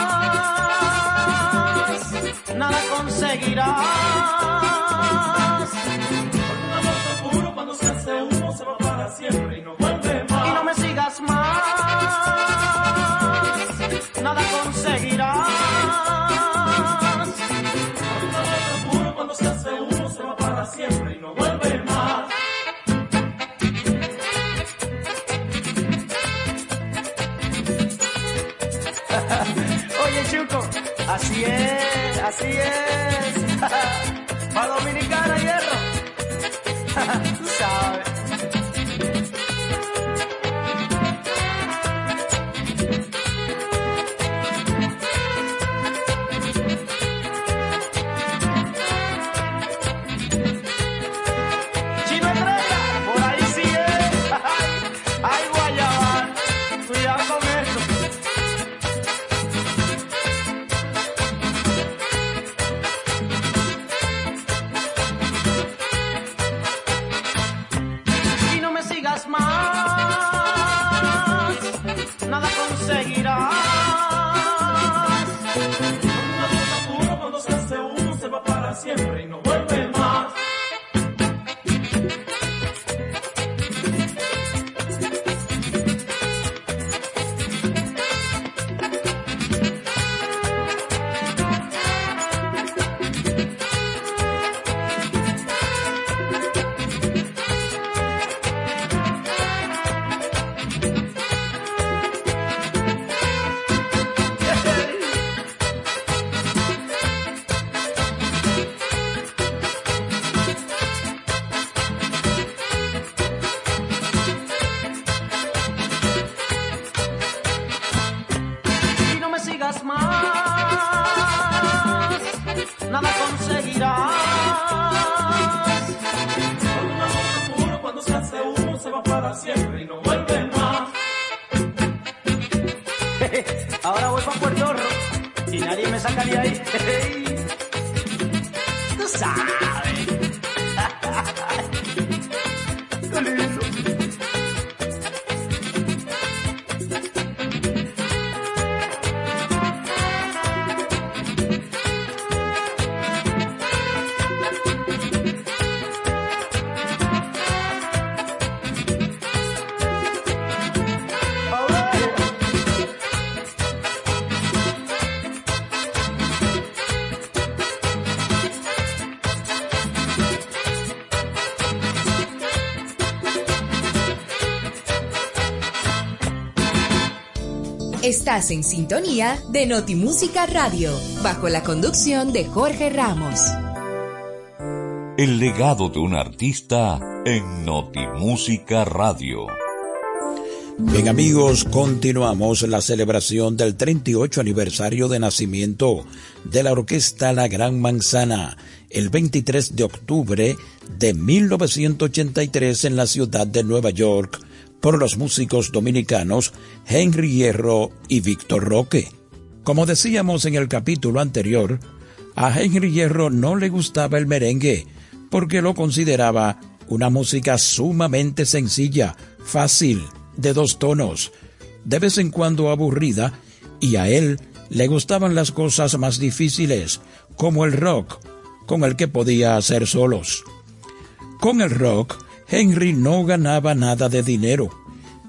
nada conseguirás. Así es, así es. Pa' Dominicana, Estás en sintonía de Notimúsica Radio, bajo la conducción de Jorge Ramos. El legado de un artista en Notimúsica Radio. Bien amigos, continuamos la celebración del 38 aniversario de nacimiento de la orquesta La Gran Manzana, el 23 de octubre de 1983 en la ciudad de Nueva York, por los músicos dominicanos Henry Hierro y Víctor Roque. Como decíamos en el capítulo anterior, a Henry Hierro no le gustaba el merengue porque lo consideraba una música sumamente sencilla, fácil, de dos tonos, de vez en cuando aburrida, y a él le gustaban las cosas más difíciles, como el rock, con el que podía hacer solos. Con el rock, Henry no ganaba nada de dinero,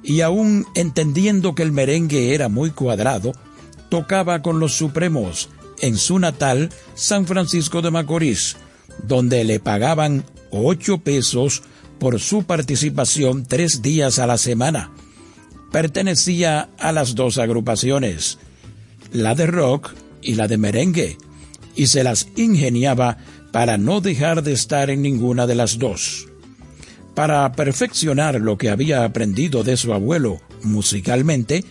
y aún entendiendo que el merengue era muy cuadrado, tocaba con los Supremos en su natal San Francisco de Macorís, donde le pagaban ocho pesos por su participación tres días a la semana. Pertenecía a las dos agrupaciones, la de rock y la de merengue, y se las ingeniaba para no dejar de estar en ninguna de las dos. Para perfeccionar lo que había aprendido de su abuelo musicalmente,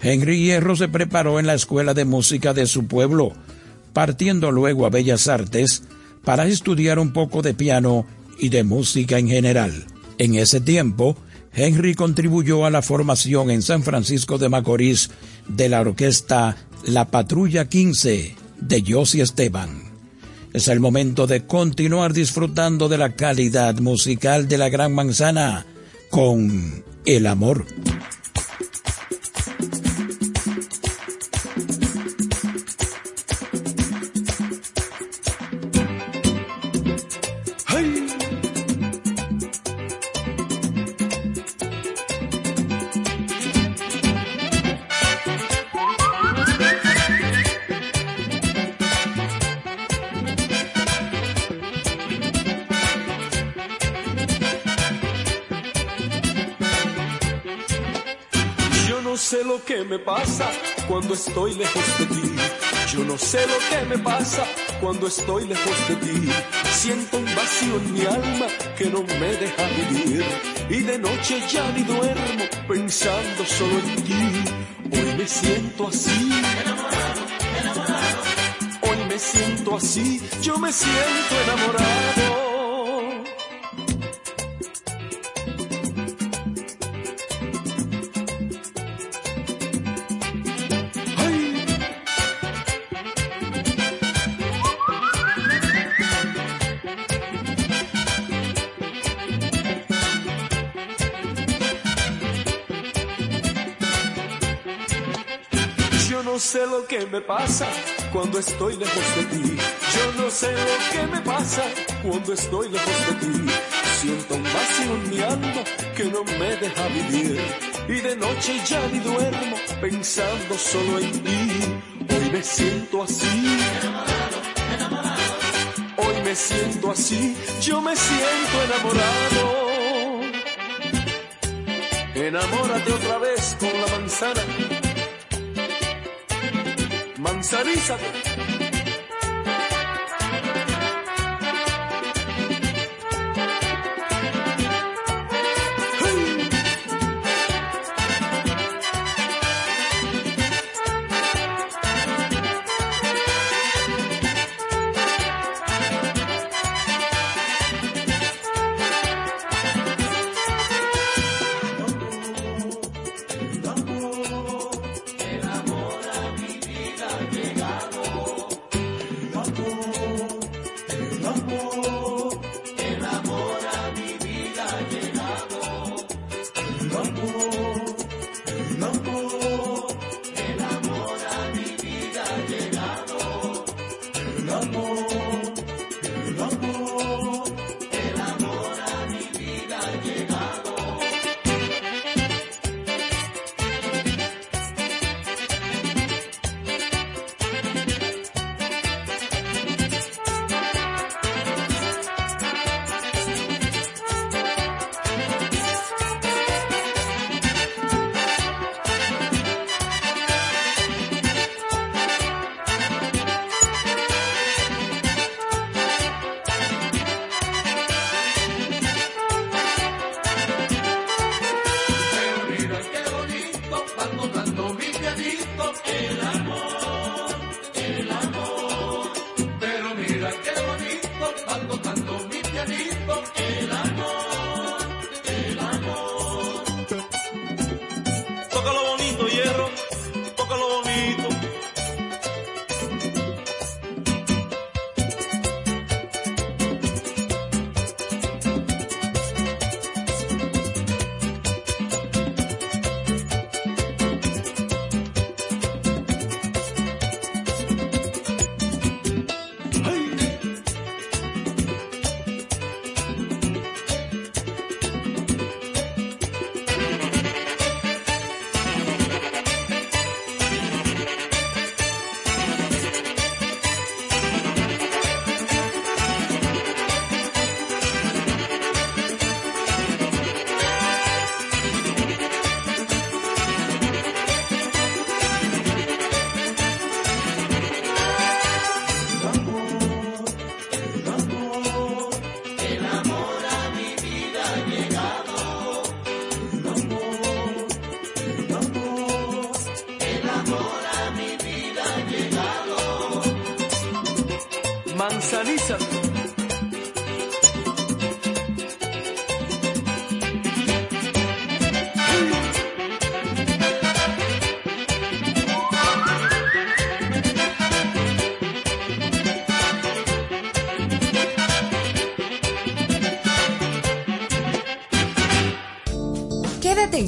Henry Hierro se preparó en la escuela de música de su pueblo, partiendo luego a Bellas Artes para estudiar un poco de piano y de música en general. En ese tiempo, Henry contribuyó a la formación en San Francisco de Macorís de la orquesta La Patrulla 15 de Josie Esteban. Es el momento de continuar disfrutando de la calidad musical de la Gran Manzana con El Amor. Cuando estoy lejos de ti. Yo no sé lo que me pasa cuando estoy lejos de ti. Siento un vacío en mi alma que no me deja vivir. Y de noche ya ni duermo pensando solo en ti. Hoy me siento así. Hoy me siento así. Yo me siento enamorado. Que me pasa cuando estoy lejos de ti. Yo no sé lo que me pasa cuando estoy lejos de ti. Siento un vacío en mi alma que no me deja vivir. Y de noche ya ni duermo pensando solo en ti. Hoy me siento así. Hoy me siento así. Yo me siento enamorado. Enamórate otra vez con la manzana manzanízate. tanto,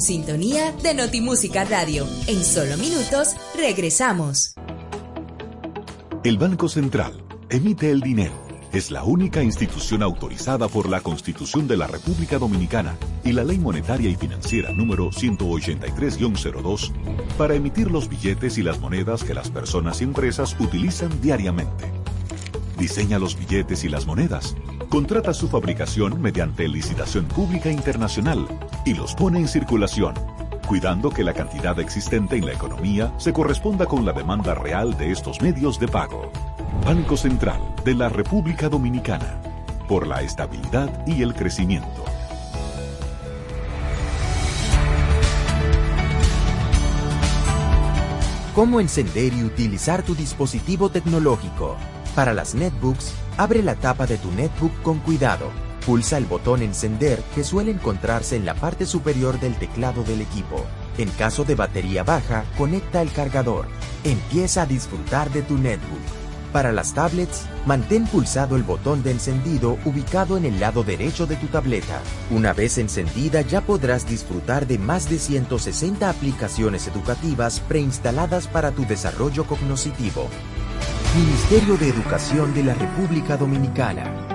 sintonía de Notimúsica Radio. En solo minutos regresamos. El Banco Central emite el dinero. Es la única institución autorizada por la Constitución de la República Dominicana y la Ley Monetaria y Financiera número 183-02 para emitir los billetes y las monedas que las personas y empresas utilizan diariamente. Diseña los billetes y las monedas, contrata su fabricación mediante licitación pública internacional y los pone en circulación, cuidando que la cantidad existente en la economía se corresponda con la demanda real de estos medios de pago. Banco Central de la República Dominicana, por la estabilidad y el crecimiento. ¿Cómo encender y utilizar tu dispositivo tecnológico? Para las netbooks, abre la tapa de tu netbook con cuidado. Pulsa el botón encender que suele encontrarse en la parte superior del teclado del equipo. En caso de batería baja, conecta el cargador. Empieza a disfrutar de tu netbook. Para las tablets, mantén pulsado el botón de encendido ubicado en el lado derecho de tu tableta. Una vez encendida ya podrás disfrutar de más de 160 aplicaciones educativas preinstaladas para tu desarrollo cognoscitivo. Ministerio de Educación de la República Dominicana.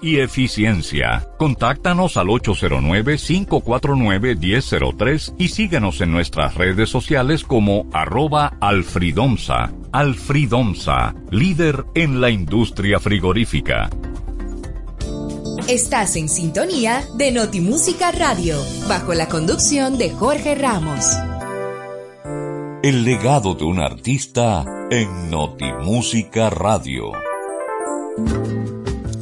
y eficiencia. Contáctanos al 809-549-1003 y síguenos en nuestras redes sociales como arroba alfridomsa. Alfridomsa, líder en la industria frigorífica. Estás en sintonía de Notimúsica Radio, bajo la conducción de Jorge Ramos. El legado de un artista en Notimúsica Radio.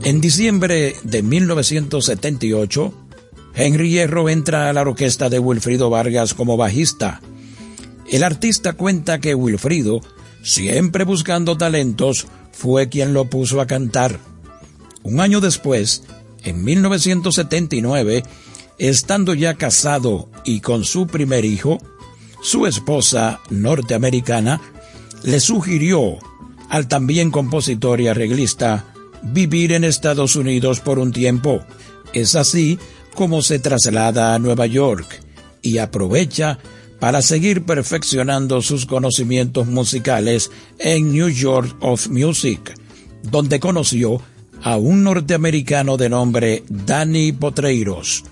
En diciembre de 1978, Henry Hierro entra a la orquesta de Wilfrido Vargas como bajista. El artista cuenta que Wilfrido, siempre buscando talentos, fue quien lo puso a cantar. Un año después, en 1979, estando ya casado y con su primer hijo, su esposa norteamericana le sugirió al también compositor y arreglista vivir en Estados Unidos por un tiempo. Es así como se traslada a Nueva York y aprovecha para seguir perfeccionando sus conocimientos musicales en New York of Music, donde conoció a un norteamericano de nombre Danny Potreiros.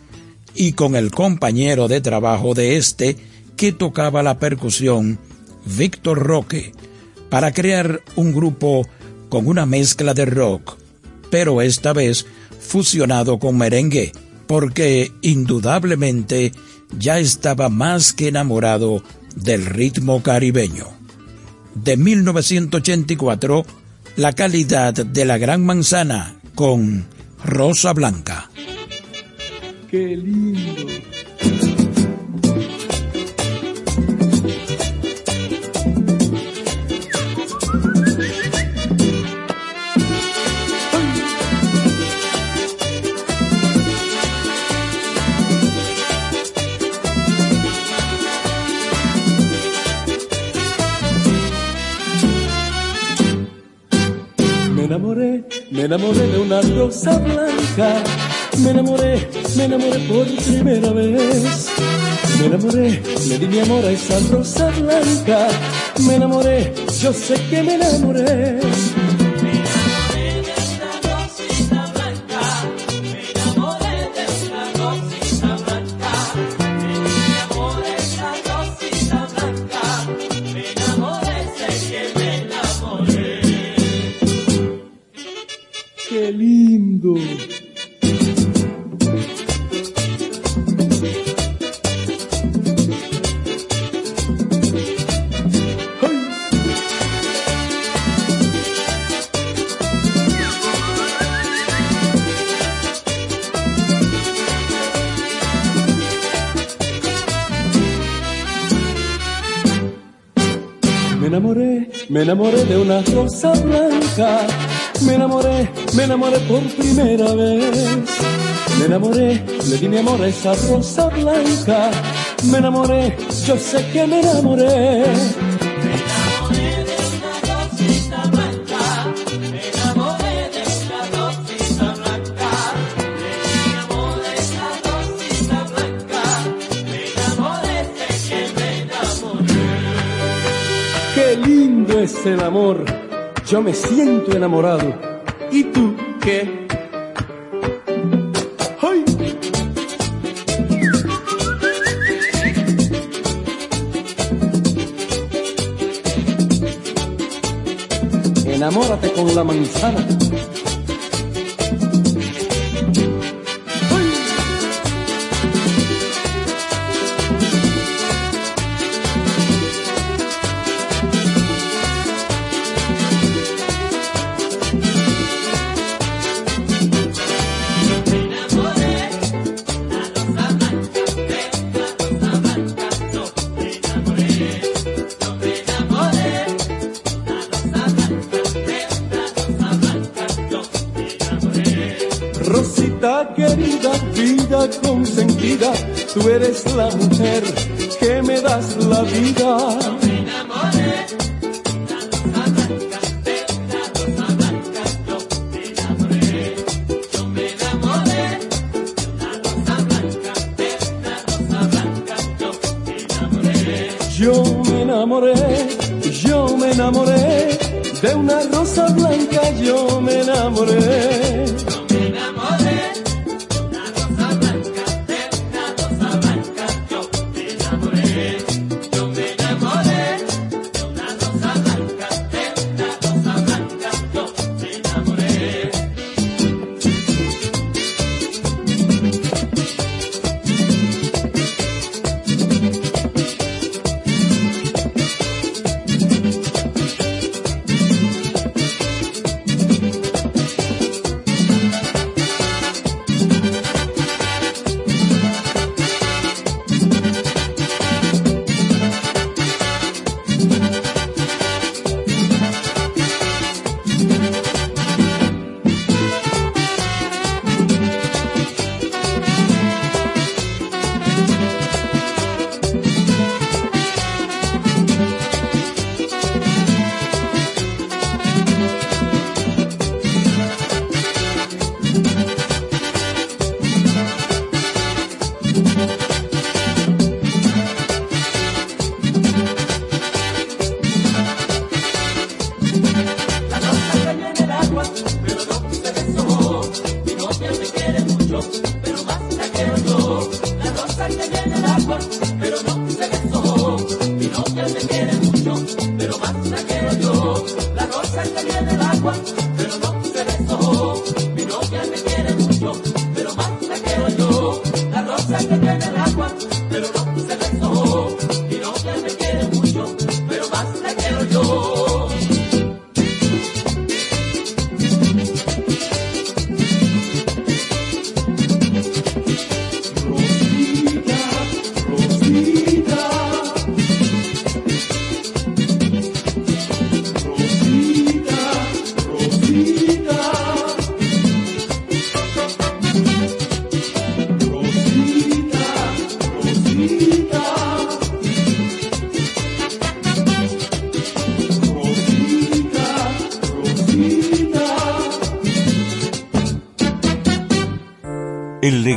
y con el compañero de trabajo de este que tocaba la percusión, Víctor Roque, para crear un grupo con una mezcla de rock, pero esta vez fusionado con merengue, porque indudablemente ya estaba más que enamorado del ritmo caribeño. De 1984, La calidad de la gran manzana con Rosa Blanca. Qué lindo. Me enamoré de una rosa blanca. Me enamoré, me enamoré por primera vez. Me enamoré, le di mi amor a esa rosa blanca. Me enamoré, yo sé que me enamoré. Una rosa blanca. Me enamoré, me enamoré por primera vez. Me enamoré, le di mi amor a esa rosa blanca. Me enamoré, yo sé que me enamoré. Es el amor. Yo me siento enamorado. ¿Y tú qué? ¡Ay! Enamórate con la manzana. Tú eres la mujer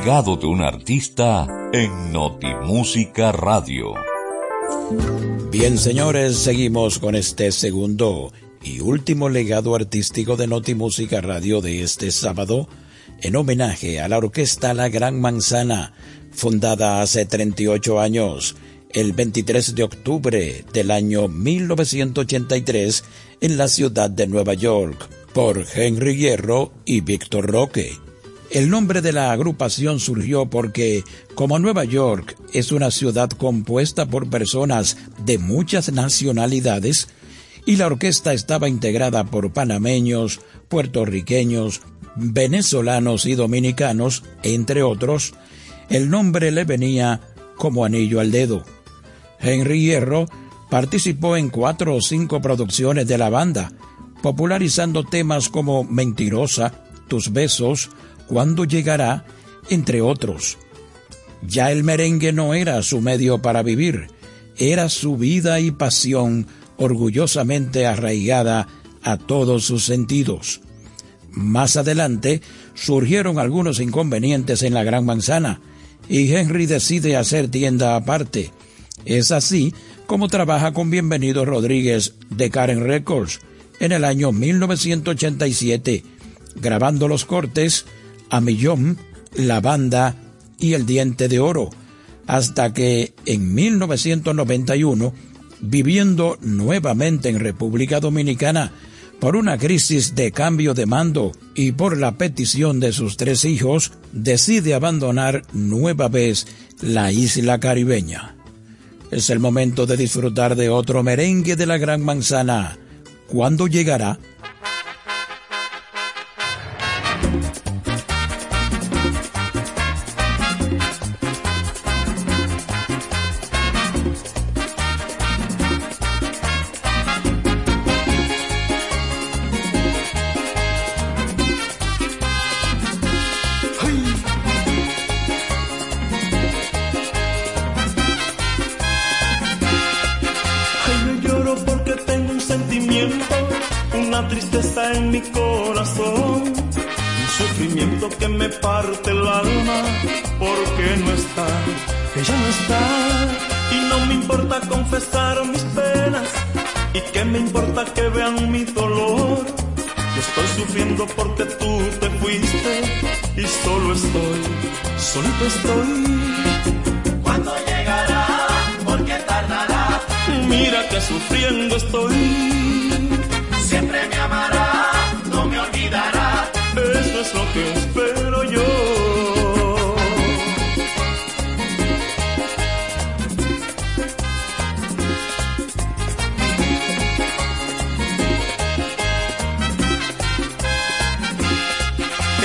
legado de un artista en Notimúsica Radio. Bien, señores, seguimos con este segundo y último legado artístico de Notimúsica Radio de este sábado, en homenaje a la orquesta La Gran Manzana, fundada hace 38 años, el 23 de octubre del año 1983, en la ciudad de Nueva York, por Henry Hierro y Víctor Roque. El nombre de la agrupación surgió porque, como Nueva York es una ciudad compuesta por personas de muchas nacionalidades, y la orquesta estaba integrada por panameños, puertorriqueños, venezolanos y dominicanos, entre otros, el nombre le venía como anillo al dedo. Henry Hierro participó en cuatro o cinco producciones de la banda, popularizando temas como Mentirosa, Tus besos, Cuándo llegará, entre otros. Ya el merengue no era su medio para vivir, era su vida y pasión orgullosamente arraigada a todos sus sentidos. Más adelante surgieron algunos inconvenientes en la Gran Manzana y Henry decide hacer tienda aparte. Es así como trabaja con Bienvenido Rodríguez de Karen Records en el año 1987, grabando los cortes a Millón, La Banda y El Diente de Oro, hasta que en 1991, viviendo nuevamente en República Dominicana, por una crisis de cambio de mando y por la petición de sus tres hijos, decide abandonar nueva vez la isla caribeña. Es el momento de disfrutar de otro merengue de la Gran Manzana. ¿Cuándo llegará? Sentimiento, una tristeza en mi corazón, un sufrimiento que me parte el alma, porque no está, ella no está, y no me importa confesar mis penas, y que me importa que vean mi dolor. Yo estoy sufriendo porque tú te fuiste, y solo estoy, solito estoy. ¿Cuándo llegará? ¿Por qué tardará? Mira que sufriendo estoy. Siempre me amará, no me olvidará. Eso es lo que espero yo.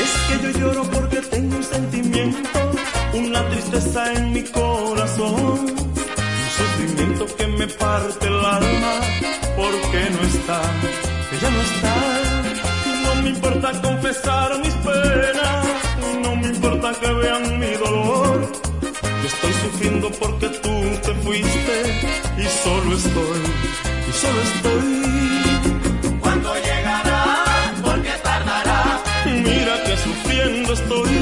Es que yo lloro porque tengo un sentimiento, una tristeza en mi corazón, un sufrimiento que me parte el alma, porque no está, ella no está. No me importa confesar mis penas, no me importa que vean mi dolor. Yo estoy sufriendo porque tú te fuiste y solo estoy, y solo estoy. ¿Cuándo llegará? ¿Por qué tardará? Mira que sufriendo estoy.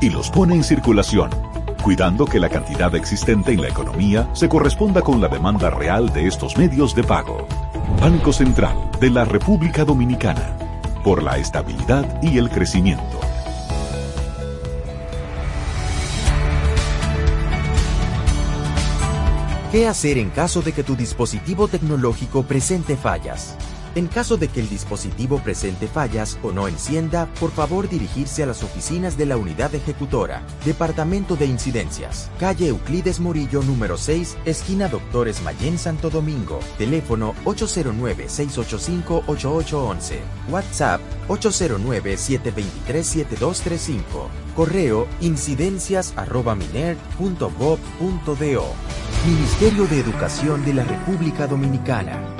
y los pone en circulación, cuidando que la cantidad existente en la economía se corresponda con la demanda real de estos medios de pago. Banco Central de la República Dominicana, por la estabilidad y el crecimiento. ¿Qué hacer en caso de que tu dispositivo tecnológico presente fallas? En caso de que el dispositivo presente fallas o no encienda, por favor dirigirse a las oficinas de la unidad ejecutora, Departamento de Incidencias, calle Euclides Morillo número 6, esquina Doctores Mayén Santo Domingo, teléfono 809-685-8811, WhatsApp 809-723-7235, correo incidencias.miner.gov.do, Ministerio de Educación de la República Dominicana.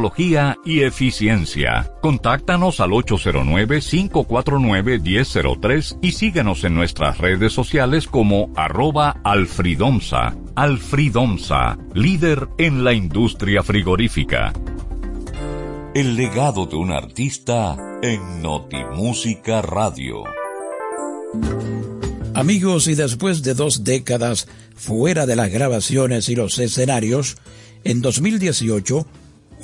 y eficiencia. Contáctanos al 809-549-1003 y síguenos en nuestras redes sociales como arroba alfridomsa. Alfridomsa, líder en la industria frigorífica. El legado de un artista en Notimúsica Radio. Amigos, y después de dos décadas fuera de las grabaciones y los escenarios, en 2018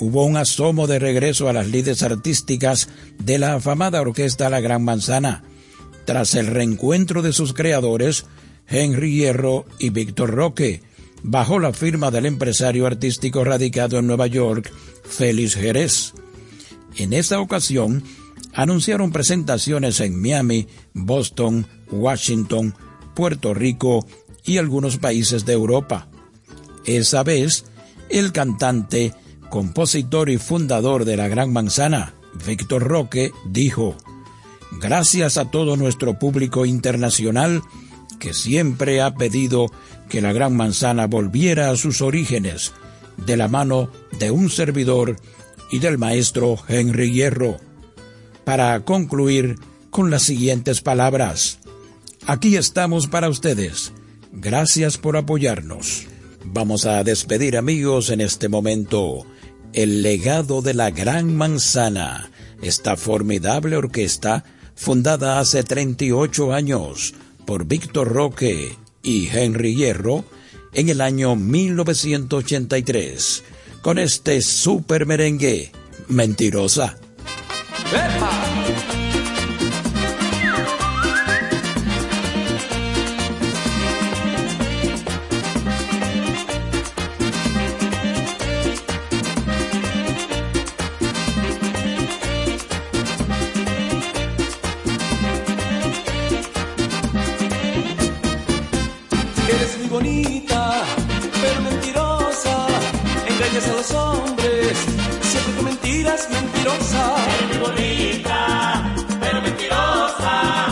hubo un asomo de regreso a las lides artísticas de la afamada orquesta La Gran Manzana, tras el reencuentro de sus creadores, Henry Hierro y Víctor Roque, bajo la firma del empresario artístico radicado en Nueva York, Félix Jerez. En esta ocasión, anunciaron presentaciones en Miami, Boston, Washington, Puerto Rico y algunos países de Europa. Esa vez, el cantante, compositor y fundador de La Gran Manzana, Víctor Roque, dijo, Gracias a todo nuestro público internacional que siempre ha pedido que La Gran Manzana volviera a sus orígenes, de la mano de un servidor y del maestro Henry Hierro, para concluir con las siguientes palabras. Aquí estamos para ustedes. Gracias por apoyarnos. Vamos a despedir amigos en este momento el legado de la Gran Manzana, esta formidable orquesta fundada hace 38 años por Víctor Roque y Henry Hierro en el año 1983, con este super merengue, Mentirosa. Bonita, pero mentirosa. Engañas a los hombres, siempre con mentiras, mentirosa. Muy bonita, pero mentirosa.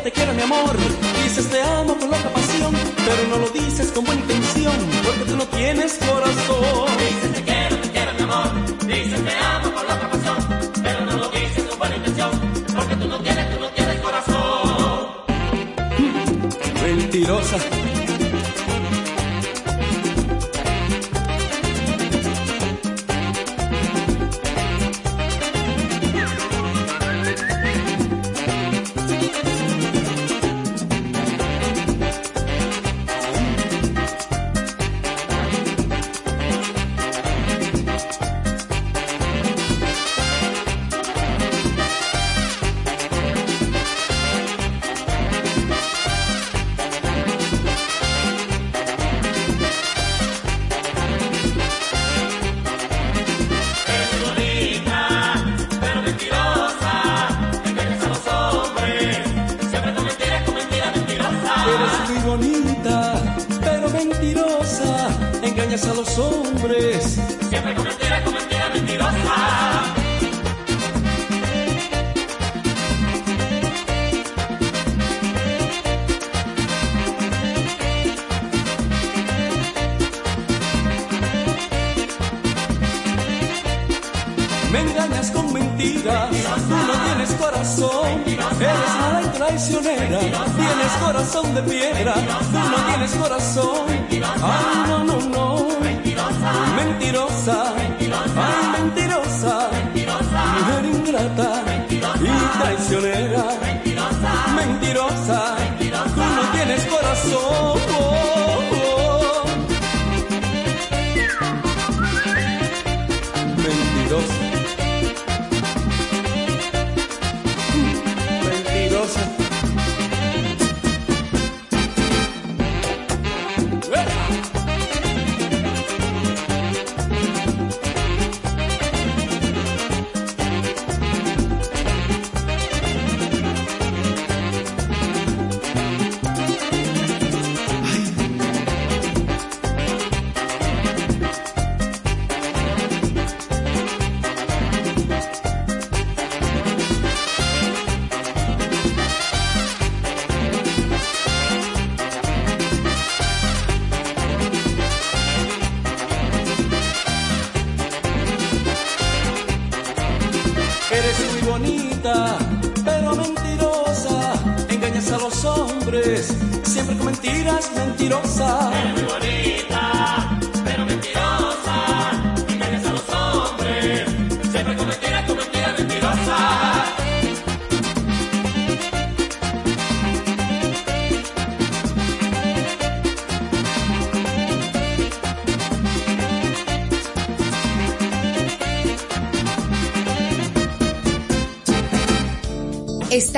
Dices te quiero, te quiero mi amor. Dices te amo con loca pasión, pero no lo dices con buena intención, porque tú no tienes corazón. Dices te quiero, te quiero mi amor. Dices te amo con loca pasión, pero no lo dices con buena intención, porque tú no tienes, tú no tienes corazón. Mentirosa.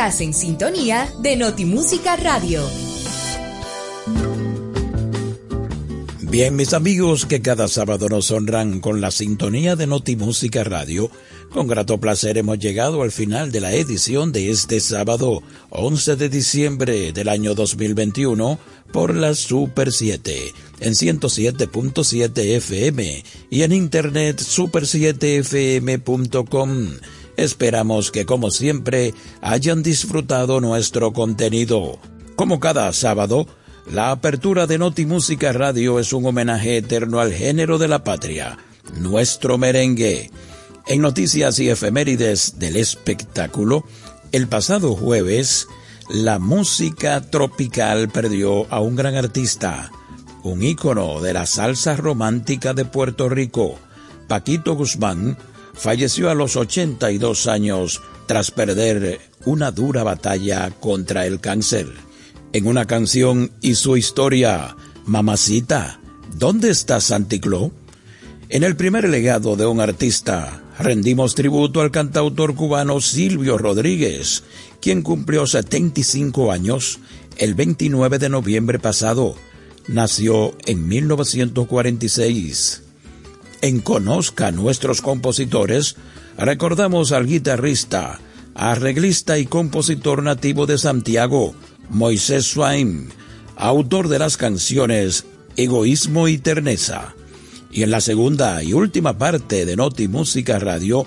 En sintonía de Notimúsica Radio. Bien, mis amigos que cada sábado nos honran con la sintonía de Notimúsica Radio, con grato placer hemos llegado al final de la edición de este sábado 11 de diciembre del año 2021 por la Super 7 en 107.7 FM y en internet super7fm.com. Esperamos que como siempre hayan disfrutado nuestro contenido. Como cada sábado, la apertura de Noti Música Radio es un homenaje eterno al género de la patria, nuestro merengue. En noticias y efemérides del espectáculo, el pasado jueves, la música tropical perdió a un gran artista, un ícono de la salsa romántica de Puerto Rico, Paquito Guzmán, falleció a los 82 años tras perder una dura batalla contra el cáncer. En una canción y su historia, Mamacita, ¿Dónde está Santicló? En el primer legado de un artista, rendimos tributo al cantautor cubano Silvio Rodríguez, quien cumplió 75 años el 29 de noviembre pasado. Nació en 1946. En Conozca nuestros compositores, recordamos al guitarrista, arreglista y compositor nativo de Santiago, Moisés Swain, autor de las canciones Egoísmo y Terneza. Y en la segunda y última parte de Noti Música Radio,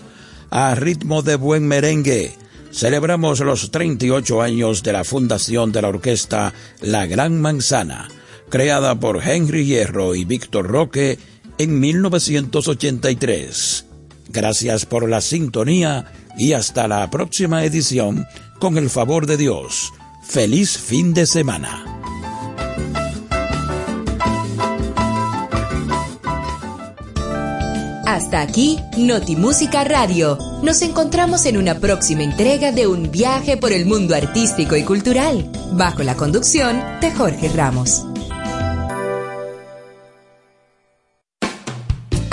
a ritmo de buen merengue, celebramos los 38 años de la fundación de la orquesta La Gran Manzana, creada por Henry Hierro y Víctor Roque en 1983. Gracias por la sintonía y hasta la próxima edición, con el favor de Dios. Feliz fin de semana. Hasta aquí, Notimúsica Radio. Nos encontramos en una próxima entrega de un viaje por el mundo artístico y cultural, bajo la conducción de Jorge Ramos.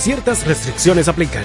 Ciertas restricciones aplican.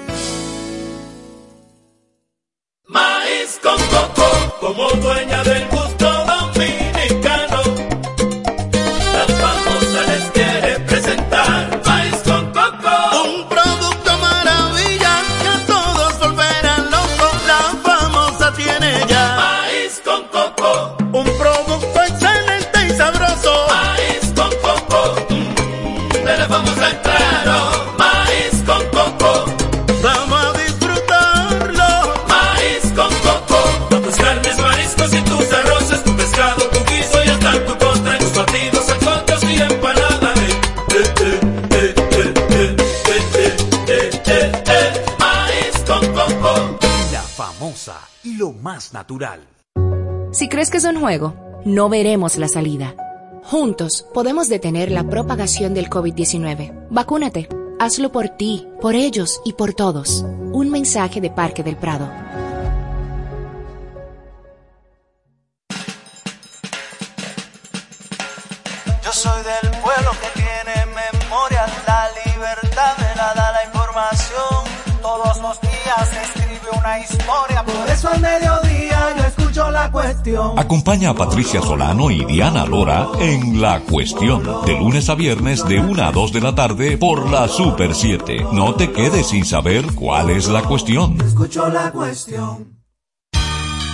Natural. Si crees que es un juego, no veremos la salida. Juntos podemos detener la propagación del COVID-19. Vacúnate. Hazlo por ti, por ellos y por todos. Un mensaje de Parque del Prado. Yo soy del pueblo que tiene memoria, la libertad me la da la información. Todos los días una historia, por eso al mediodía yo escucho la cuestión. Acompaña a Patricia Solano y Diana Lora en La Cuestión, de lunes a viernes de 1 a 2 de la tarde por la Super 7. No te quedes sin saber cuál es la cuestión. Escucho la cuestión.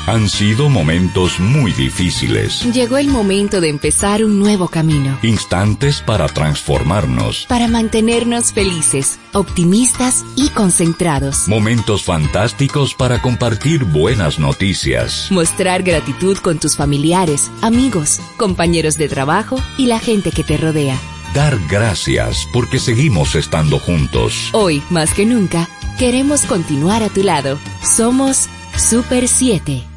Han sido momentos muy difíciles, Llegó el momento de empezar un nuevo camino. instantes para transformarnos, Para mantenernos felices, optimistas y concentrados. momentos fantásticos para compartir buenas noticias. Mostrar gratitud con tus familiares, amigos, compañeros de trabajo y la gente que te rodea. Dar gracias porque seguimos estando juntos. Hoy, más que nunca, queremos continuar a tu lado. Somos Super 7.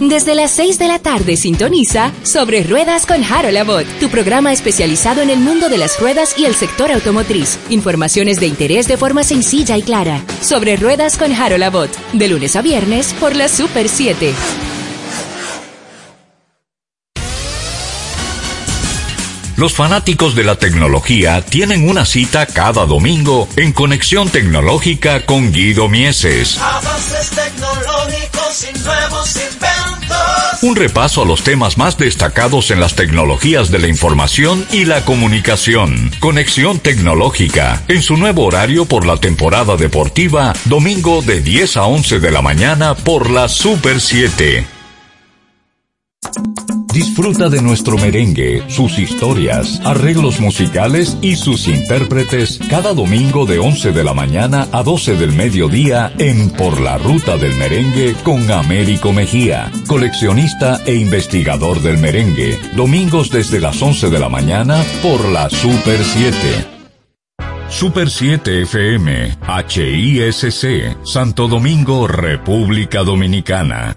Desde las 6 de la tarde sintoniza Sobre Ruedas con Harold Abbott, tu programa especializado en el mundo de las ruedas y el sector automotriz. Informaciones de interés de forma sencilla y clara. Sobre Ruedas con Harold Abbott, de lunes a viernes por la Super 7. Los fanáticos de la tecnología tienen una cita cada domingo en Conexión Tecnológica con Guido Mieses. Avances tecnológicos y nuevos inventos. Un repaso a los temas más destacados en las tecnologías de la información y la comunicación. Conexión Tecnológica, en su nuevo horario por la temporada deportiva, domingo de 10 a 11 de la mañana por la Super 7. Disfruta de nuestro merengue, sus historias, arreglos musicales y sus intérpretes cada domingo de 11 de la mañana a 12 del mediodía en Por la Ruta del Merengue con Américo Mejía, coleccionista e investigador del merengue. Domingos desde las 11 de la mañana por la Super 7. Super 7 FM, HISC, Santo Domingo, República Dominicana.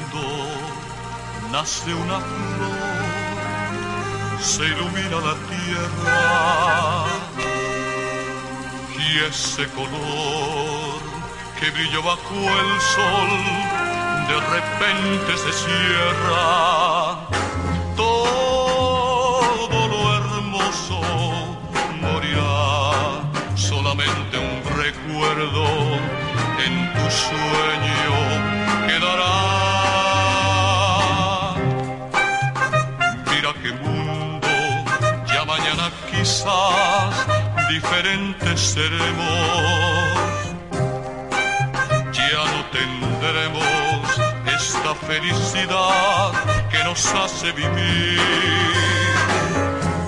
nace una flor, se ilumina la tierra y ese color que brilla bajo el sol de repente se cierra. Todo lo hermoso morirá, solamente un recuerdo en tu sueño diferentes seremos. Ya no tendremos esta felicidad que nos hace vivir.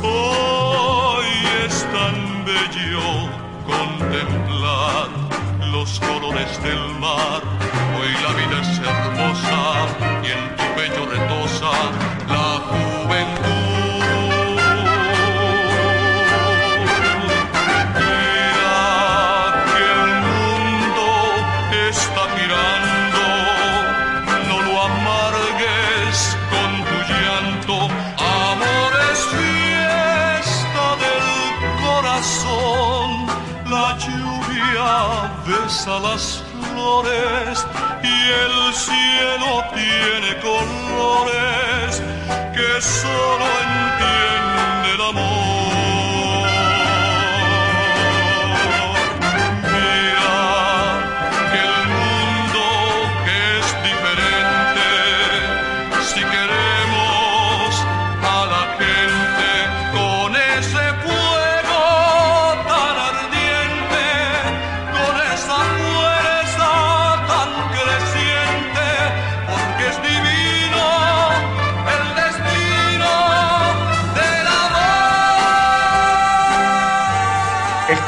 Hoy es tan bello contemplar los colores del mar. Hoy la vida es hermosa y en tu pecho retosa las flores y el cielo tiene colores que solo entiende el amor.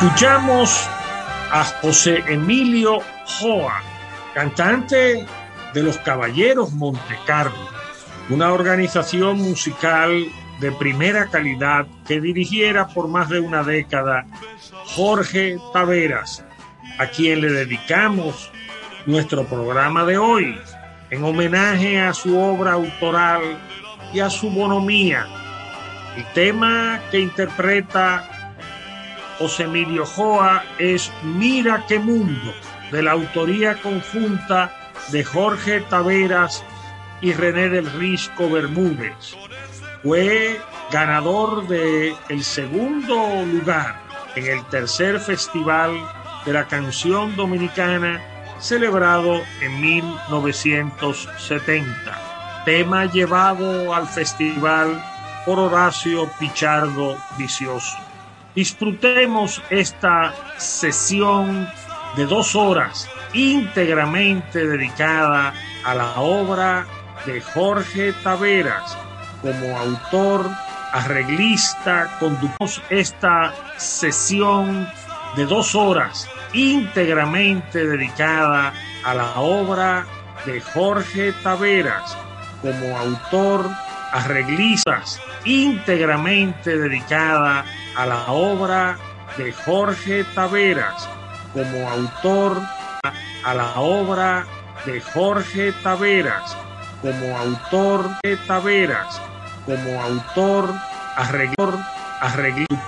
Escuchamos a José Emilio Joa, cantante de los Caballeros Montecarlo, una organización musical de primera calidad que dirigiera por más de una década Jorge Taveras, a quien le dedicamos nuestro programa de hoy en homenaje a su obra autoral y a su bonomía. El tema que interpreta José Emilio Joa es Mira qué mundo, de la autoría conjunta de Jorge Taveras y René del Risco Bermúdez. Fue ganador del el segundo lugar en el tercer festival de la canción dominicana celebrado en 1970. Tema llevado al festival por Horacio Pichardo Vicioso. Disfrutemos esta sesión de dos horas íntegramente dedicada a la obra de Jorge Taveras. Como autor, arreglista, conducimos esta sesión de dos horas íntegramente dedicada a la obra de Jorge Taveras. Como autor, arreglistas, íntegramente dedicada a la obra de Jorge Taveras como autor, a la obra de Jorge Taveras como autor de Taveras como autor, arreglador, arreglista